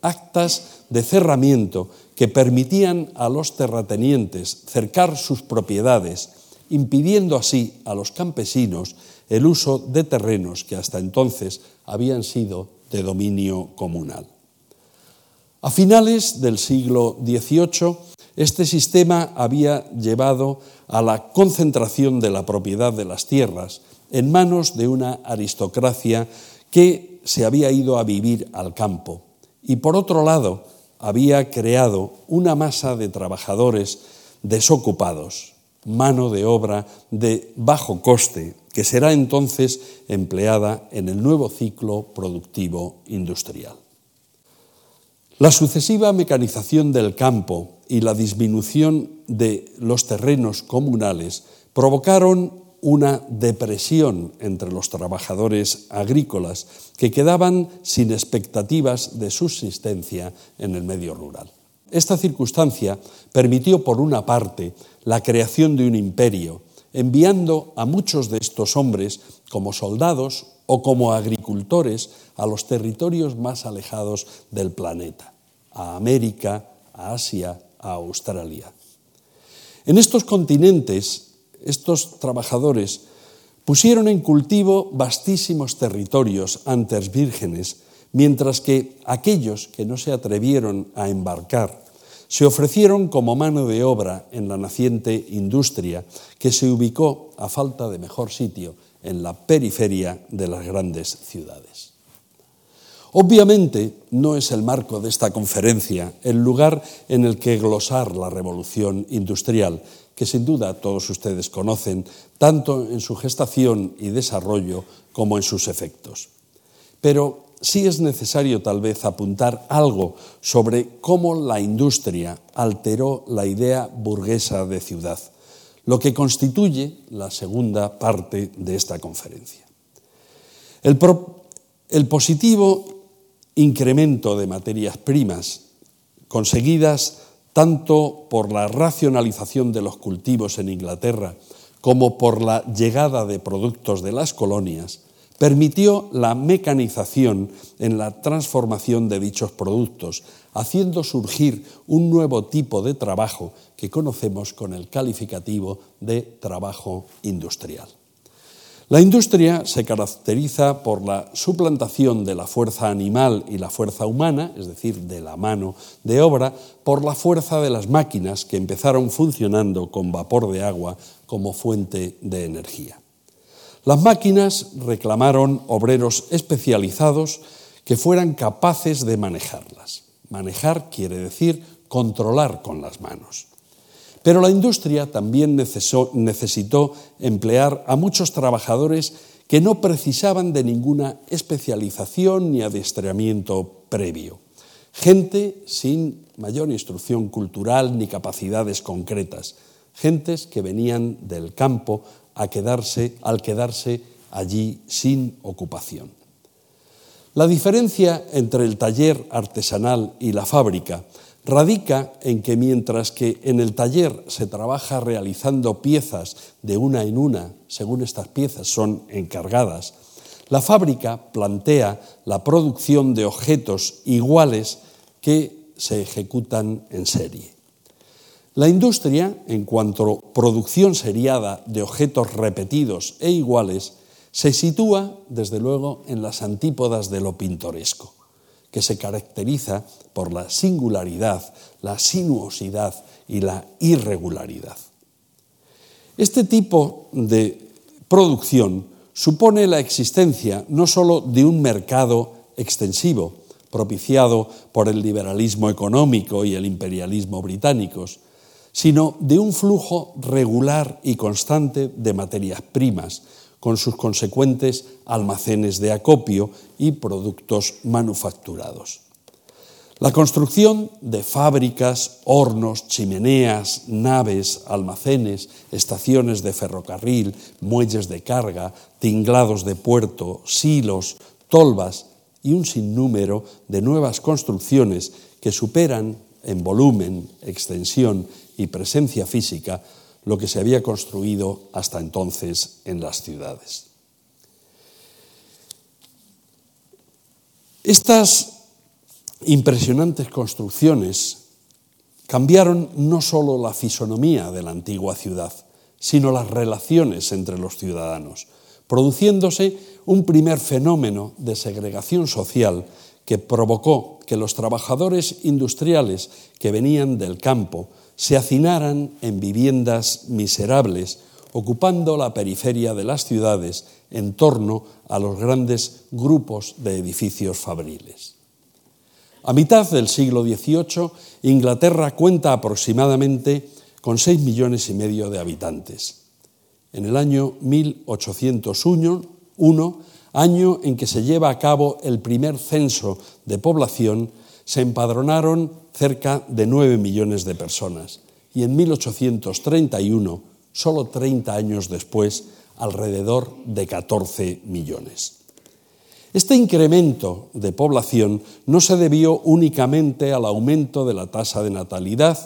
actas de cerramiento que permitían a los terratenientes cercar sus propiedades, impidiendo así a los campesinos el uso de terrenos que hasta entonces habían sido de dominio comunal. A finales del siglo XVIII, este sistema había llevado a la concentración de la propiedad de las tierras en manos de una aristocracia que se había ido a vivir al campo y, por otro lado, había creado una masa de trabajadores desocupados, mano de obra de bajo coste, que será entonces empleada en el nuevo ciclo productivo industrial. La sucesiva mecanización del campo y la disminución de los terrenos comunales provocaron una depresión entre los trabajadores agrícolas que quedaban sin expectativas de subsistencia en el medio rural. Esta circunstancia permitió, por una parte, la creación de un imperio enviando a muchos de estos hombres como soldados o como agricultores a los territorios más alejados del planeta, a América, a Asia, a Australia. En estos continentes, estos trabajadores pusieron en cultivo vastísimos territorios antes vírgenes, mientras que aquellos que no se atrevieron a embarcar se ofrecieron como mano de obra en la naciente industria que se ubicó, a falta de mejor sitio, en la periferia de las grandes ciudades. Obviamente no es el marco de esta conferencia el lugar en el que glosar la revolución industrial, que sin duda todos ustedes conocen, tanto en su gestación y desarrollo como en sus efectos. Pero sí es necesario tal vez apuntar algo sobre cómo la industria alteró la idea burguesa de ciudad, lo que constituye la segunda parte de esta conferencia. El, el positivo incremento de materias primas conseguidas tanto por la racionalización de los cultivos en Inglaterra como por la llegada de productos de las colonias, permitió la mecanización en la transformación de dichos productos, haciendo surgir un nuevo tipo de trabajo que conocemos con el calificativo de trabajo industrial. La industria se caracteriza por la suplantación de la fuerza animal y la fuerza humana, es decir, de la mano de obra, por la fuerza de las máquinas que empezaron funcionando con vapor de agua como fuente de energía. Las máquinas reclamaron obreros especializados que fueran capaces de manejarlas. Manejar quiere decir controlar con las manos. Pero la industria también necesitó emplear a muchos trabajadores que no precisaban de ninguna especialización ni adiestramiento previo. Gente sin mayor instrucción cultural ni capacidades concretas. Gentes que venían del campo quedarse, al quedarse allí sin ocupación. La diferencia entre el taller artesanal y la fábrica radica en que mientras que en el taller se trabaja realizando piezas de una en una, según estas piezas son encargadas, la fábrica plantea la producción de objetos iguales que se ejecutan en serie. La industria, en cuanto a producción seriada de objetos repetidos e iguales, se sitúa, desde luego, en las antípodas de lo pintoresco que se caracteriza por la singularidad, la sinuosidad y la irregularidad. Este tipo de producción supone la existencia no sólo de un mercado extensivo, propiciado por el liberalismo económico y el imperialismo británicos, sino de un flujo regular y constante de materias primas, con sus consecuentes almacenes de acopio y productos manufacturados. La construcción de fábricas, hornos, chimeneas, naves, almacenes, estaciones de ferrocarril, muelles de carga, tinglados de puerto, silos, tolvas y un sinnúmero de nuevas construcciones que superan en volumen, extensión y presencia física lo que se había construido hasta entonces en las ciudades. Estas impresionantes construcciones cambiaron no solo la fisonomía de la antigua ciudad, sino las relaciones entre los ciudadanos, produciéndose un primer fenómeno de segregación social que provocó que los trabajadores industriales que venían del campo se hacinaran en viviendas miserables, ocupando la periferia de las ciudades en torno a los grandes grupos de edificios fabriles. A mitad del siglo XVIII, Inglaterra cuenta aproximadamente con seis millones y medio de habitantes. En el año 1801, año en que se lleva a cabo el primer censo de población, se empadronaron cerca de 9 millones de personas y en 1831, solo 30 años después, alrededor de 14 millones. Este incremento de población no se debió únicamente al aumento de la tasa de natalidad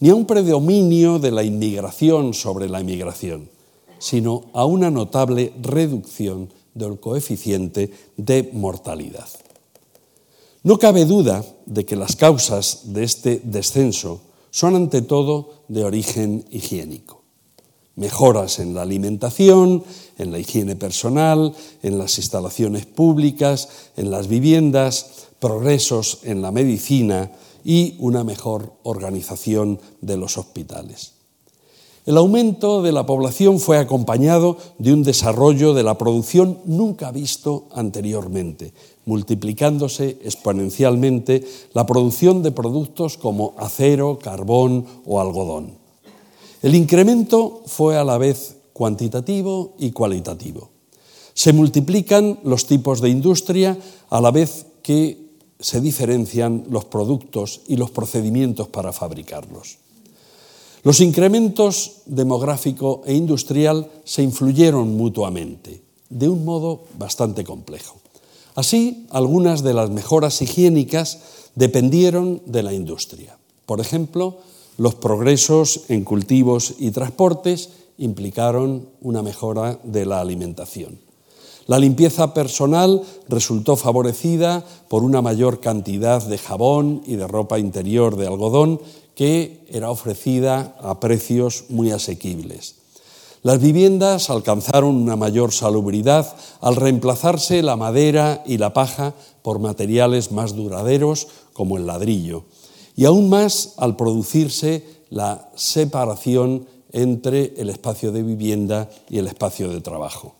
ni a un predominio de la inmigración sobre la emigración, sino a una notable reducción del coeficiente de mortalidad. No cabe duda de que las causas de este descenso son ante todo de origen higiénico. Mejoras en la alimentación, en la higiene personal, en las instalaciones públicas, en las viviendas, progresos en la medicina y una mejor organización de los hospitales. El aumento de la población fue acompañado de un desarrollo de la producción nunca visto anteriormente, multiplicándose exponencialmente la producción de productos como acero, carbón o algodón. El incremento fue a la vez cuantitativo y cualitativo. Se multiplican los tipos de industria a la vez que se diferencian los productos y los procedimientos para fabricarlos. Los incrementos demográfico e industrial se influyeron mutuamente, de un modo bastante complejo. Así, algunas de las mejoras higiénicas dependieron de la industria. Por ejemplo, los progresos en cultivos y transportes implicaron una mejora de la alimentación. La limpieza personal resultó favorecida por una mayor cantidad de jabón y de ropa interior de algodón que era ofrecida a precios muy asequibles. Las viviendas alcanzaron una mayor salubridad al reemplazarse la madera y la paja por materiales más duraderos como el ladrillo, y aún más al producirse la separación entre el espacio de vivienda y el espacio de trabajo.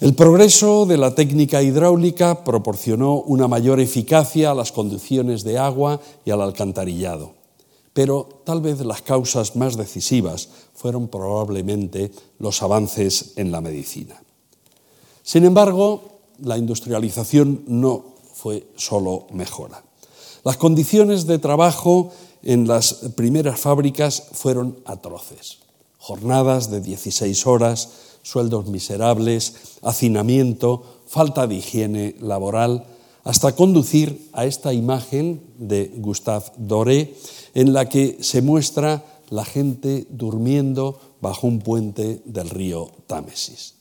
El progreso de la técnica hidráulica proporcionó una mayor eficacia a las conducciones de agua y al alcantarillado pero tal vez las causas más decisivas fueron probablemente los avances en la medicina. Sin embargo, la industrialización no fue solo mejora. Las condiciones de trabajo en las primeras fábricas fueron atroces. Jornadas de 16 horas, sueldos miserables, hacinamiento, falta de higiene laboral, hasta conducir a esta imagen de Gustave Doré en la que se muestra la gente durmiendo bajo un puente del río Támesis.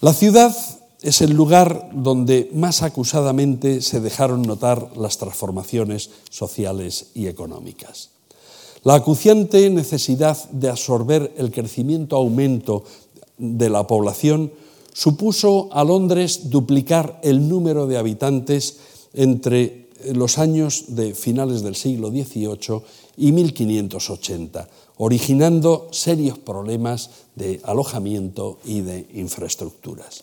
La ciudad es el lugar donde más acusadamente se dejaron notar las transformaciones sociales y económicas. La acuciante necesidad de absorber el crecimiento aumento de la población supuso a Londres duplicar el número de habitantes entre los años de finales del siglo XVIII y 1580, originando serios problemas de alojamiento y de infraestructuras.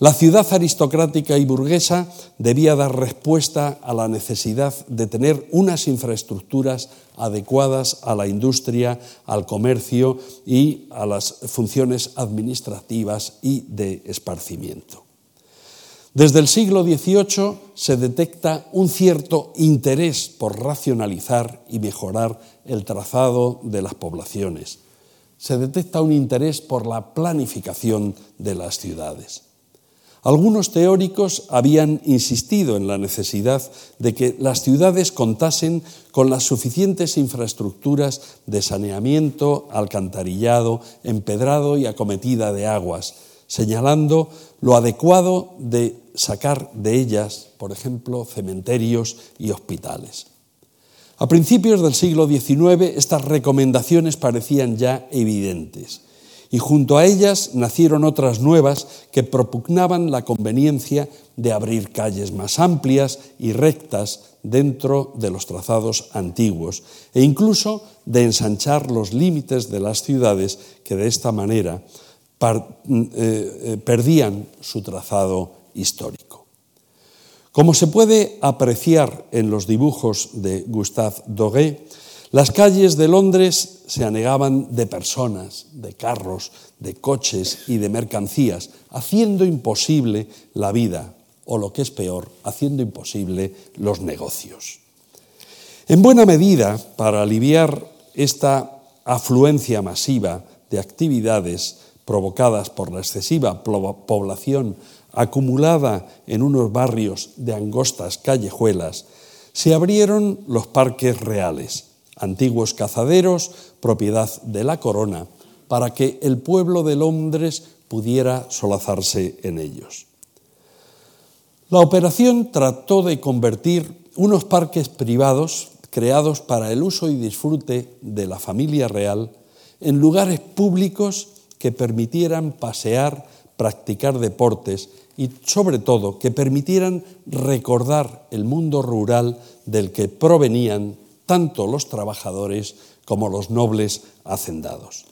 La ciudad aristocrática y burguesa debía dar respuesta a la necesidad de tener unas infraestructuras adecuadas a la industria, al comercio y a las funciones administrativas y de esparcimiento. Desde el siglo XVIII se detecta un cierto interés por racionalizar y mejorar el trazado de las poblaciones. Se detecta un interés por la planificación de las ciudades. Algunos teóricos habían insistido en la necesidad de que las ciudades contasen con las suficientes infraestructuras de saneamiento, alcantarillado, empedrado y acometida de aguas, señalando lo adecuado de sacar de ellas, por ejemplo, cementerios y hospitales. A principios del siglo XIX estas recomendaciones parecían ya evidentes y junto a ellas nacieron otras nuevas que propugnaban la conveniencia de abrir calles más amplias y rectas dentro de los trazados antiguos e incluso de ensanchar los límites de las ciudades que de esta manera eh, eh, perdían su trazado histórico. Como se puede apreciar en los dibujos de Gustave Doré, las calles de Londres se anegaban de personas, de carros, de coches y de mercancías, haciendo imposible la vida, o lo que es peor, haciendo imposible los negocios. En buena medida, para aliviar esta afluencia masiva de actividades provocadas por la excesiva población acumulada en unos barrios de angostas callejuelas, se abrieron los parques reales, antiguos cazaderos, propiedad de la corona, para que el pueblo de Londres pudiera solazarse en ellos. La operación trató de convertir unos parques privados creados para el uso y disfrute de la familia real en lugares públicos que permitieran pasear practicar deportes y sobre todo que permitieran recordar el mundo rural del que provenían tanto los trabajadores como los nobles hacendados.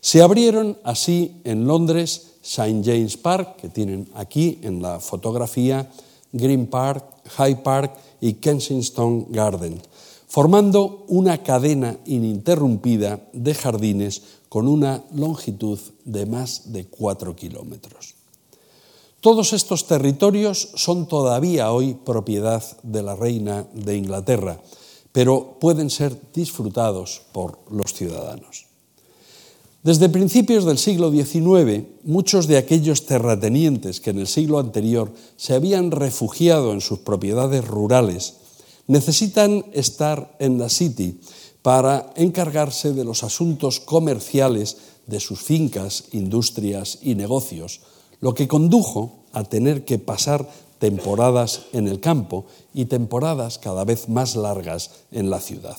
Se abrieron así en Londres St. James Park, que tienen aquí en la fotografía, Green Park, Hyde Park y Kensington Garden, formando una cadena ininterrumpida de jardines con una longitud de más de cuatro kilómetros. Todos estos territorios son todavía hoy propiedad de la reina de Inglaterra, pero pueden ser disfrutados por los ciudadanos. Desde principios del siglo XIX, muchos de aquellos terratenientes que en el siglo anterior se habían refugiado en sus propiedades rurales necesitan estar en la City para encargarse de los asuntos comerciales de sus fincas, industrias y negocios, lo que condujo a tener que pasar temporadas en el campo y temporadas cada vez más largas en la ciudad.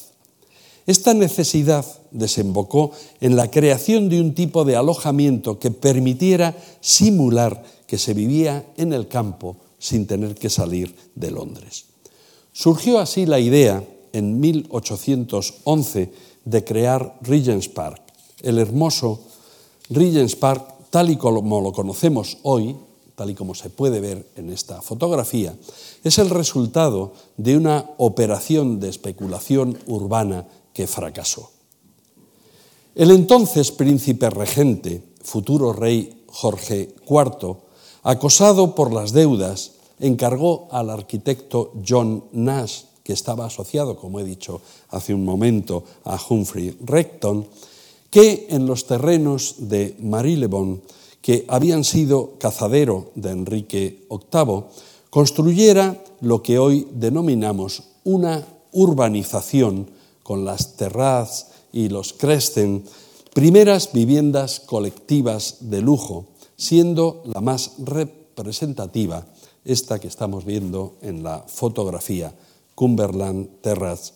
Esta necesidad desembocó en la creación de un tipo de alojamiento que permitiera simular que se vivía en el campo sin tener que salir de Londres. Surgió así la idea, en 1811, de crear Regent's Park, el hermoso Regent's Park, tal y como lo conocemos hoy, tal y como se puede ver en esta fotografía, es el resultado de una operación de especulación urbana que fracasó. El entonces príncipe regente, futuro rey Jorge IV, acosado por las deudas, encargó al arquitecto John Nash, que estaba asociado, como he dicho hace un momento, a Humphrey Recton, que en los terrenos de Marylebone, que habían sido cazadero de Enrique VIII, construyera lo que hoy denominamos una urbanización con las terrazas y los cresten, primeras viviendas colectivas de lujo, siendo la más representativa esta que estamos viendo en la fotografía, Cumberland Terrace,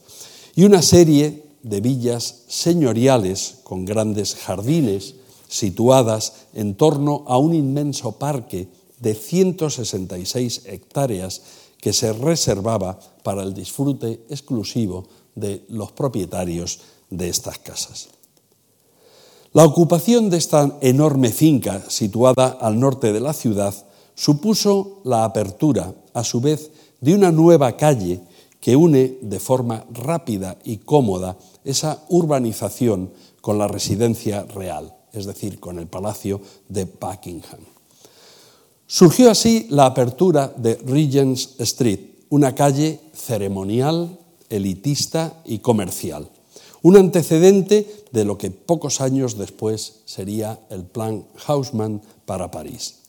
y una serie de villas señoriales con grandes jardines situadas en torno a un inmenso parque de 166 hectáreas que se reservaba para el disfrute exclusivo de los propietarios de estas casas. La ocupación de esta enorme finca situada al norte de la ciudad supuso la apertura, a su vez, de una nueva calle que une de forma rápida y cómoda esa urbanización con la residencia real, es decir, con el Palacio de Buckingham. Surgió así la apertura de Regent's Street, una calle ceremonial, elitista y comercial. Un antecedente de lo que pocos años después sería el Plan Haussmann para París.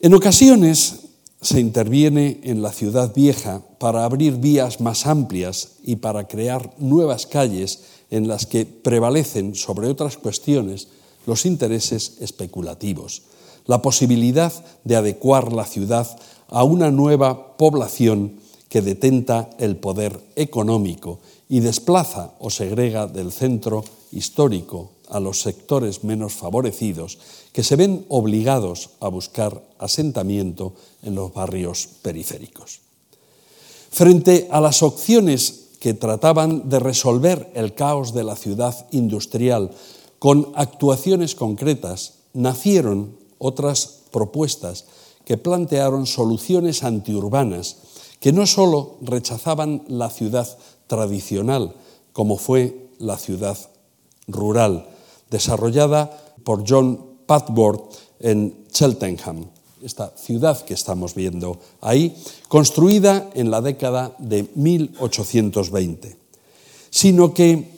En ocasiones se interviene en la ciudad vieja para abrir vías más amplias y para crear nuevas calles en las que prevalecen sobre otras cuestiones los intereses especulativos, la posibilidad de adecuar la ciudad a una nueva población que detenta el poder económico y desplaza o segrega del centro histórico a los sectores menos favorecidos que se ven obligados a buscar asentamiento en los barrios periféricos. Frente a las opciones que trataban de resolver el caos de la ciudad industrial con actuaciones concretas, nacieron otras propuestas que plantearon soluciones antiurbanas que no sólo rechazaban la ciudad tradicional, como fue la ciudad rural, desarrollada por John Padworth en Cheltenham, esta ciudad que estamos viendo ahí, construida en la década de 1820, sino que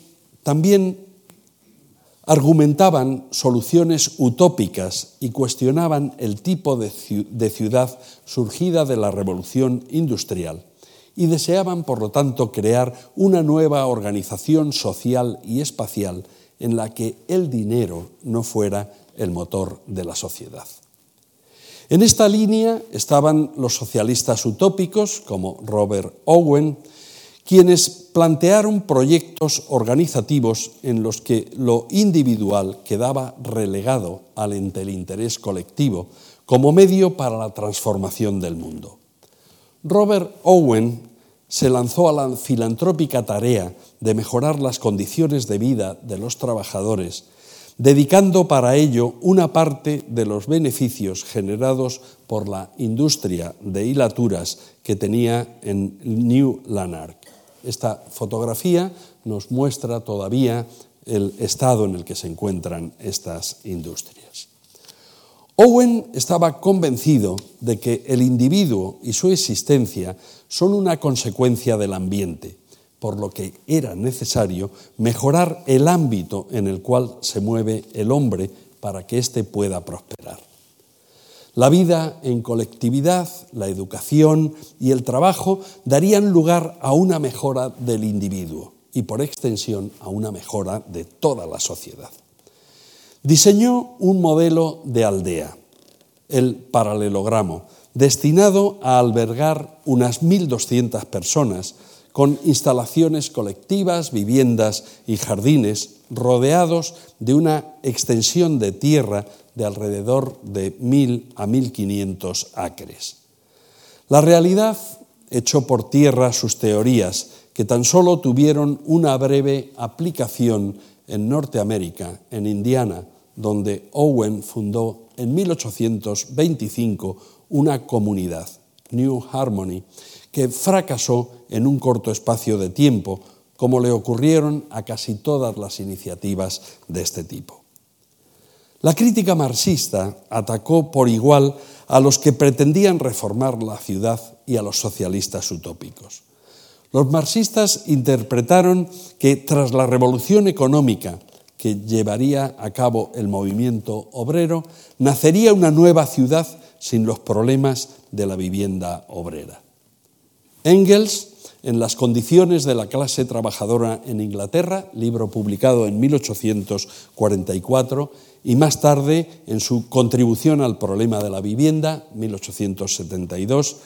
también argumentaban soluciones utópicas y cuestionaban el tipo de ciudad surgida de la revolución industrial y deseaban, por lo tanto, crear una nueva organización social y espacial en la que el dinero no fuera el motor de la sociedad. En esta línea estaban los socialistas utópicos como Robert Owen, quienes plantearon proyectos organizativos en los que lo individual quedaba relegado el interés colectivo como medio para la transformación del mundo. Robert Owen se lanzó a la filantrópica tarea de mejorar las condiciones de vida de los trabajadores, dedicando para ello una parte de los beneficios generados por la industria de hilaturas que tenía en New Lanark. Esta fotografía nos muestra todavía el estado en el que se encuentran estas industrias. Owen estaba convencido de que el individuo y su existencia son una consecuencia del ambiente, por lo que era necesario mejorar el ámbito en el cual se mueve el hombre para que éste pueda prosperar. La vida en colectividad, la educación y el trabajo darían lugar a una mejora del individuo y por extensión a una mejora de toda la sociedad. Diseñó un modelo de aldea, el paralelogramo, destinado a albergar unas 1.200 personas con instalaciones colectivas, viviendas y jardines rodeados de una extensión de tierra de alrededor de 1.000 a 1.500 acres. La realidad echó por tierra sus teorías, que tan solo tuvieron una breve aplicación en Norteamérica, en Indiana, donde Owen fundó en 1825 una comunidad, New Harmony, que fracasó en un corto espacio de tiempo, como le ocurrieron a casi todas las iniciativas de este tipo. La crítica marxista atacó por igual a los que pretendían reformar la ciudad y a los socialistas utópicos. Los marxistas interpretaron que tras la revolución económica que llevaría a cabo el movimiento obrero, nacería una nueva ciudad sin los problemas de la vivienda obrera. Engels en las condiciones de la clase trabajadora en Inglaterra, libro publicado en 1844, y más tarde en su contribución al problema de la vivienda, 1872,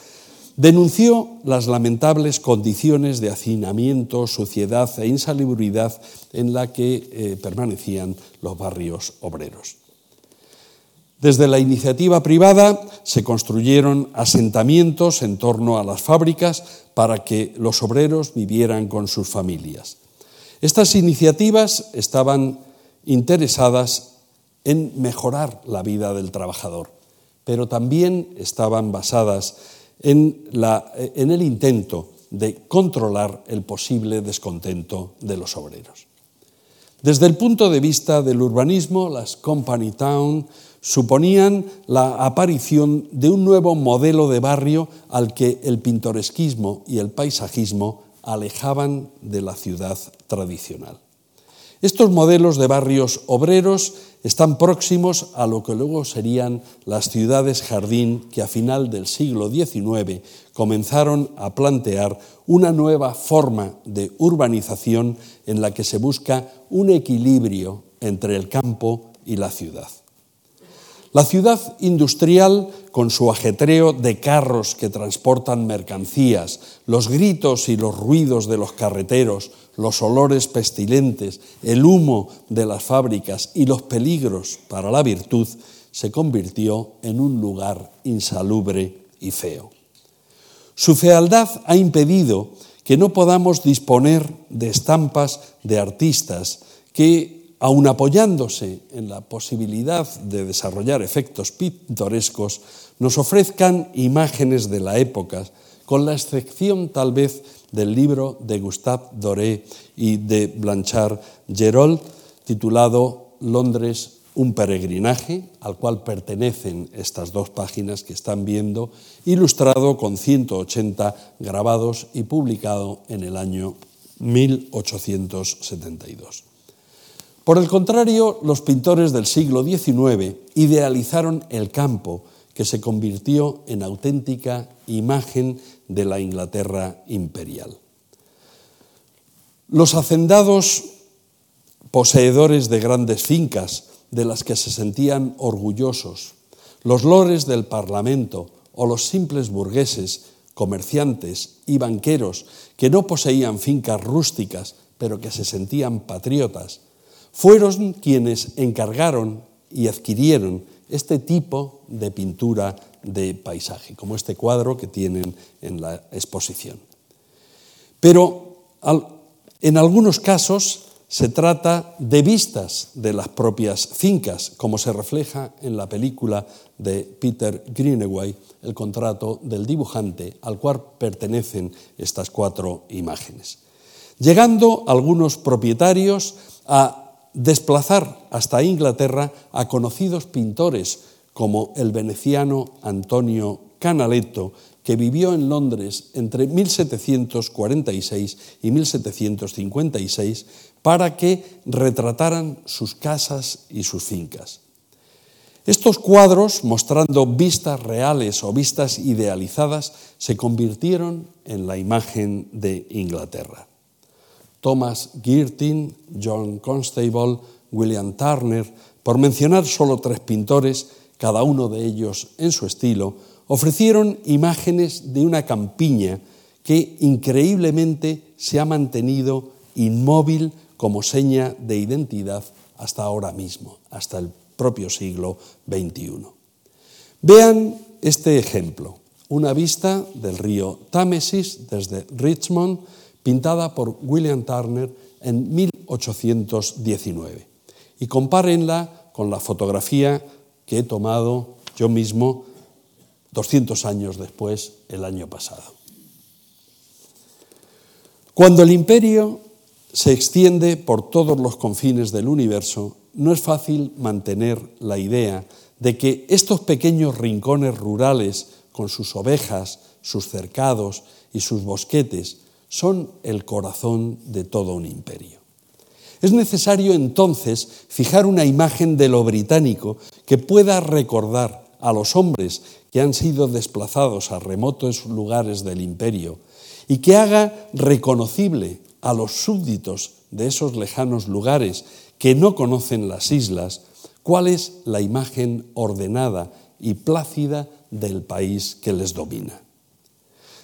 denunció las lamentables condiciones de hacinamiento, suciedad e insalubridad en la que eh, permanecían los barrios obreros. Desde la iniciativa privada se construyeron asentamientos en torno a las fábricas para que los obreros vivieran con sus familias. Estas iniciativas estaban interesadas en mejorar la vida del trabajador, pero también estaban basadas en, el intento de controlar el posible descontento de los obreros. Desde el punto de vista del urbanismo, las company town suponían la aparición de un nuevo modelo de barrio al que el pintoresquismo y el paisajismo alejaban de la ciudad tradicional. Estos modelos de barrios obreros están próximos a lo que luego serían las ciudades jardín que a final del siglo XIX comenzaron a plantear una nueva forma de urbanización en la que se busca un equilibrio entre el campo y la ciudad. La ciudad industrial, con su ajetreo de carros que transportan mercancías, los gritos y los ruidos de los carreteros, los olores pestilentes, el humo de las fábricas y los peligros para la virtud, se convirtió en un lugar insalubre y feo. Su fealdad ha impedido que no podamos disponer de estampas de artistas que aun apoyándose en la posibilidad de desarrollar efectos pintorescos, nos ofrezcan imágenes de la época, con la excepción tal vez del libro de Gustave Doré y de Blanchard Gerold, titulado Londres, un peregrinaje, al cual pertenecen estas dos páginas que están viendo, ilustrado con 180 grabados y publicado en el año 1872. Por el contrario, los pintores del siglo XIX idealizaron el campo, que se convirtió en auténtica imagen de la Inglaterra imperial. Los hacendados poseedores de grandes fincas, de las que se sentían orgullosos, los lores del Parlamento o los simples burgueses comerciantes y banqueros que no poseían fincas rústicas, pero que se sentían patriotas, fueron quienes encargaron y adquirieron este tipo de pintura de paisaje, como este cuadro que tienen en la exposición. Pero en algunos casos se trata de vistas de las propias fincas, como se refleja en la película de Peter Greenaway, El contrato del dibujante, al cual pertenecen estas cuatro imágenes. Llegando algunos propietarios a desplazar hasta Inglaterra a conocidos pintores como el veneciano Antonio Canaletto, que vivió en Londres entre 1746 y 1756 para que retrataran sus casas y sus fincas. Estos cuadros, mostrando vistas reales o vistas idealizadas, se convirtieron en la imagen de Inglaterra. Thomas Girtin, John Constable, William Turner, por mencionar solo tres pintores, cada uno de ellos en su estilo, ofrecieron imágenes de una campiña que increíblemente se ha mantenido inmóvil como seña de identidad hasta ahora mismo, hasta el propio siglo XXI. Vean este ejemplo, una vista del río Támesis desde Richmond, pintada por William Turner en 1819. Y compárenla con la fotografía que he tomado yo mismo 200 años después, el año pasado. Cuando el imperio se extiende por todos los confines del universo, no es fácil mantener la idea de que estos pequeños rincones rurales, con sus ovejas, sus cercados y sus bosquetes, son el corazón de todo un imperio. Es necesario entonces fijar una imagen de lo británico que pueda recordar a los hombres que han sido desplazados a remotos lugares del imperio y que haga reconocible a los súbditos de esos lejanos lugares que no conocen las islas cuál es la imagen ordenada y plácida del país que les domina.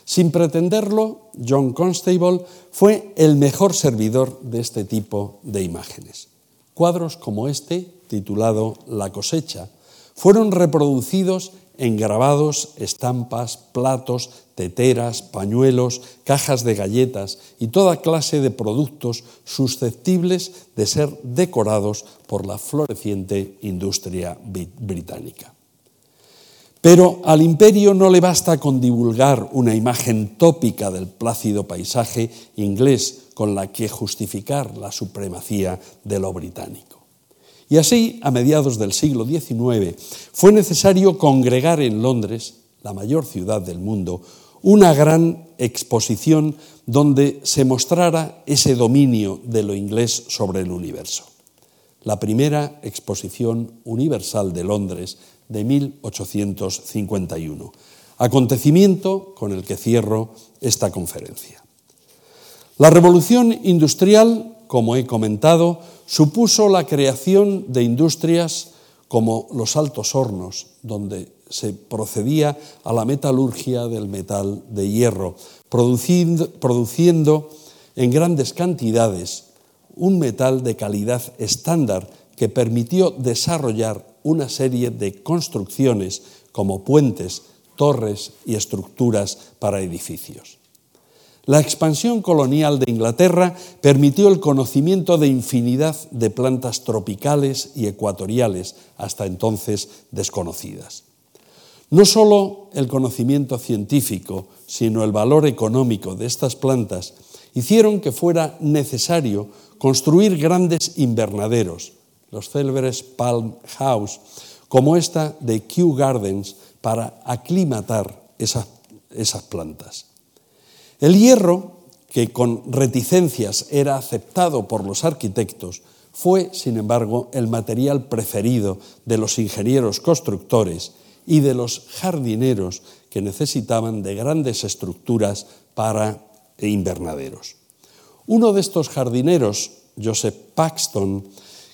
Sin pretenderlo, John Constable fue el mejor servidor de este tipo de imágenes. Cuadros como este, titulado La cosecha, fueron reproducidos en grabados, estampas, platos, teteras, pañuelos, cajas de galletas y toda clase de productos susceptibles de ser decorados por la floreciente industria británica. Pero al imperio no le basta con divulgar una imagen tópica del plácido paisaje inglés con la que justificar la supremacía de lo británico. Y así, a mediados del siglo XIX, fue necesario congregar en Londres, la mayor ciudad del mundo, una gran exposición donde se mostrara ese dominio de lo inglés sobre el universo. La primera exposición universal de Londres de 1851, acontecimiento con el que cierro esta conferencia. La revolución industrial, como he comentado, supuso la creación de industrias como los altos hornos, donde se procedía a la metalurgia del metal de hierro, produciendo, en grandes cantidades un metal de calidad estándar que permitió desarrollar una serie de construcciones como puentes, torres y estructuras para edificios. La expansión colonial de Inglaterra permitió el conocimiento de infinidad de plantas tropicales y ecuatoriales, hasta entonces desconocidas. No solo el conocimiento científico, sino el valor económico de estas plantas hicieron que fuera necesario construir grandes invernaderos, los célebres Palm House, como esta de Kew Gardens, para aclimatar esas, esas plantas. El hierro, que con reticencias era aceptado por los arquitectos, fue, sin embargo, el material preferido de los ingenieros constructores y de los jardineros que necesitaban de grandes estructuras para invernaderos. Uno de estos jardineros, Joseph Paxton,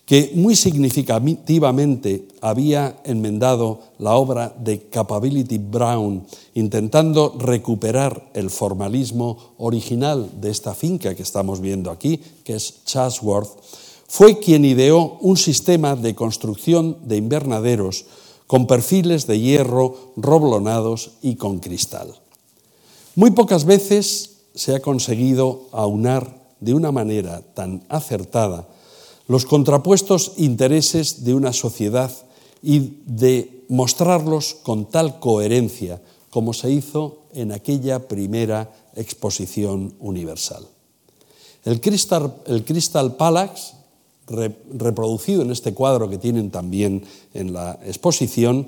que muy significativamente había enmendado la obra de Capability Brown, intentando recuperar el formalismo original de esta finca que estamos viendo aquí, que es Chatsworth, fue quien ideó un sistema de construcción de invernaderos con perfiles de hierro roblonados y con cristal. Muy pocas veces se ha conseguido aunar de una manera tan acertada los contrapuestos intereses de una sociedad y de mostrarlos con tal coherencia como se hizo en aquella primera exposición universal. El Crystal, el Palace, reproducido en este cuadro que tienen también en la exposición,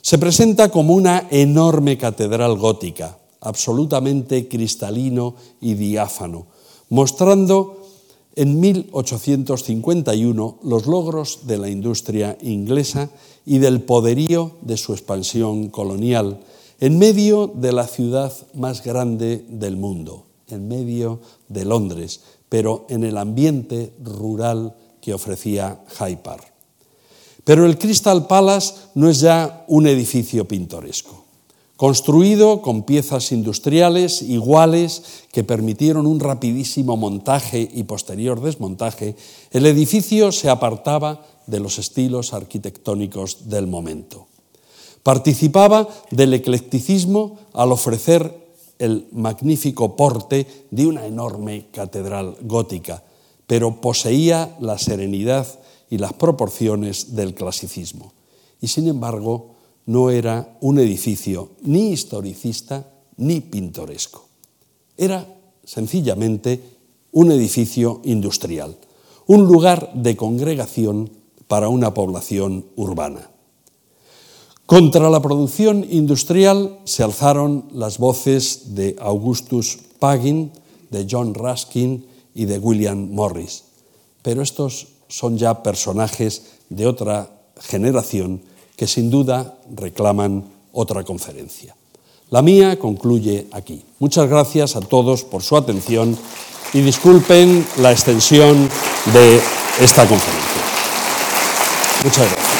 se presenta como una enorme catedral gótica, absolutamente cristalino y diáfano, mostrando en 1851 los logros de la industria inglesa y del poderío de su expansión colonial en medio de la ciudad más grande del mundo, en medio de Londres, pero en el ambiente rural que ofrecía Hyde Park. Pero el Crystal Palace no es ya un edificio pintoresco. Construido con piezas industriales iguales que permitieron un rapidísimo montaje y posterior desmontaje, el edificio se apartaba de los estilos arquitectónicos del momento. Participaba del eclecticismo al ofrecer el magnífico porte de una enorme catedral gótica, pero poseía la serenidad y las proporciones del clasicismo. Y sin embargo, no era un edificio ni historicista ni pintoresco. Era sencillamente un edificio industrial, un lugar de congregación para una población urbana. Contra la producción industrial se alzaron las voces de Augustus Pagin, de John Ruskin y de William Morris, pero estos son ya personajes de otra generación que sin duda reclaman otra conferencia. La mía concluye aquí. Muchas gracias a todos por su atención y disculpen la extensión de esta conferencia. Muchas gracias.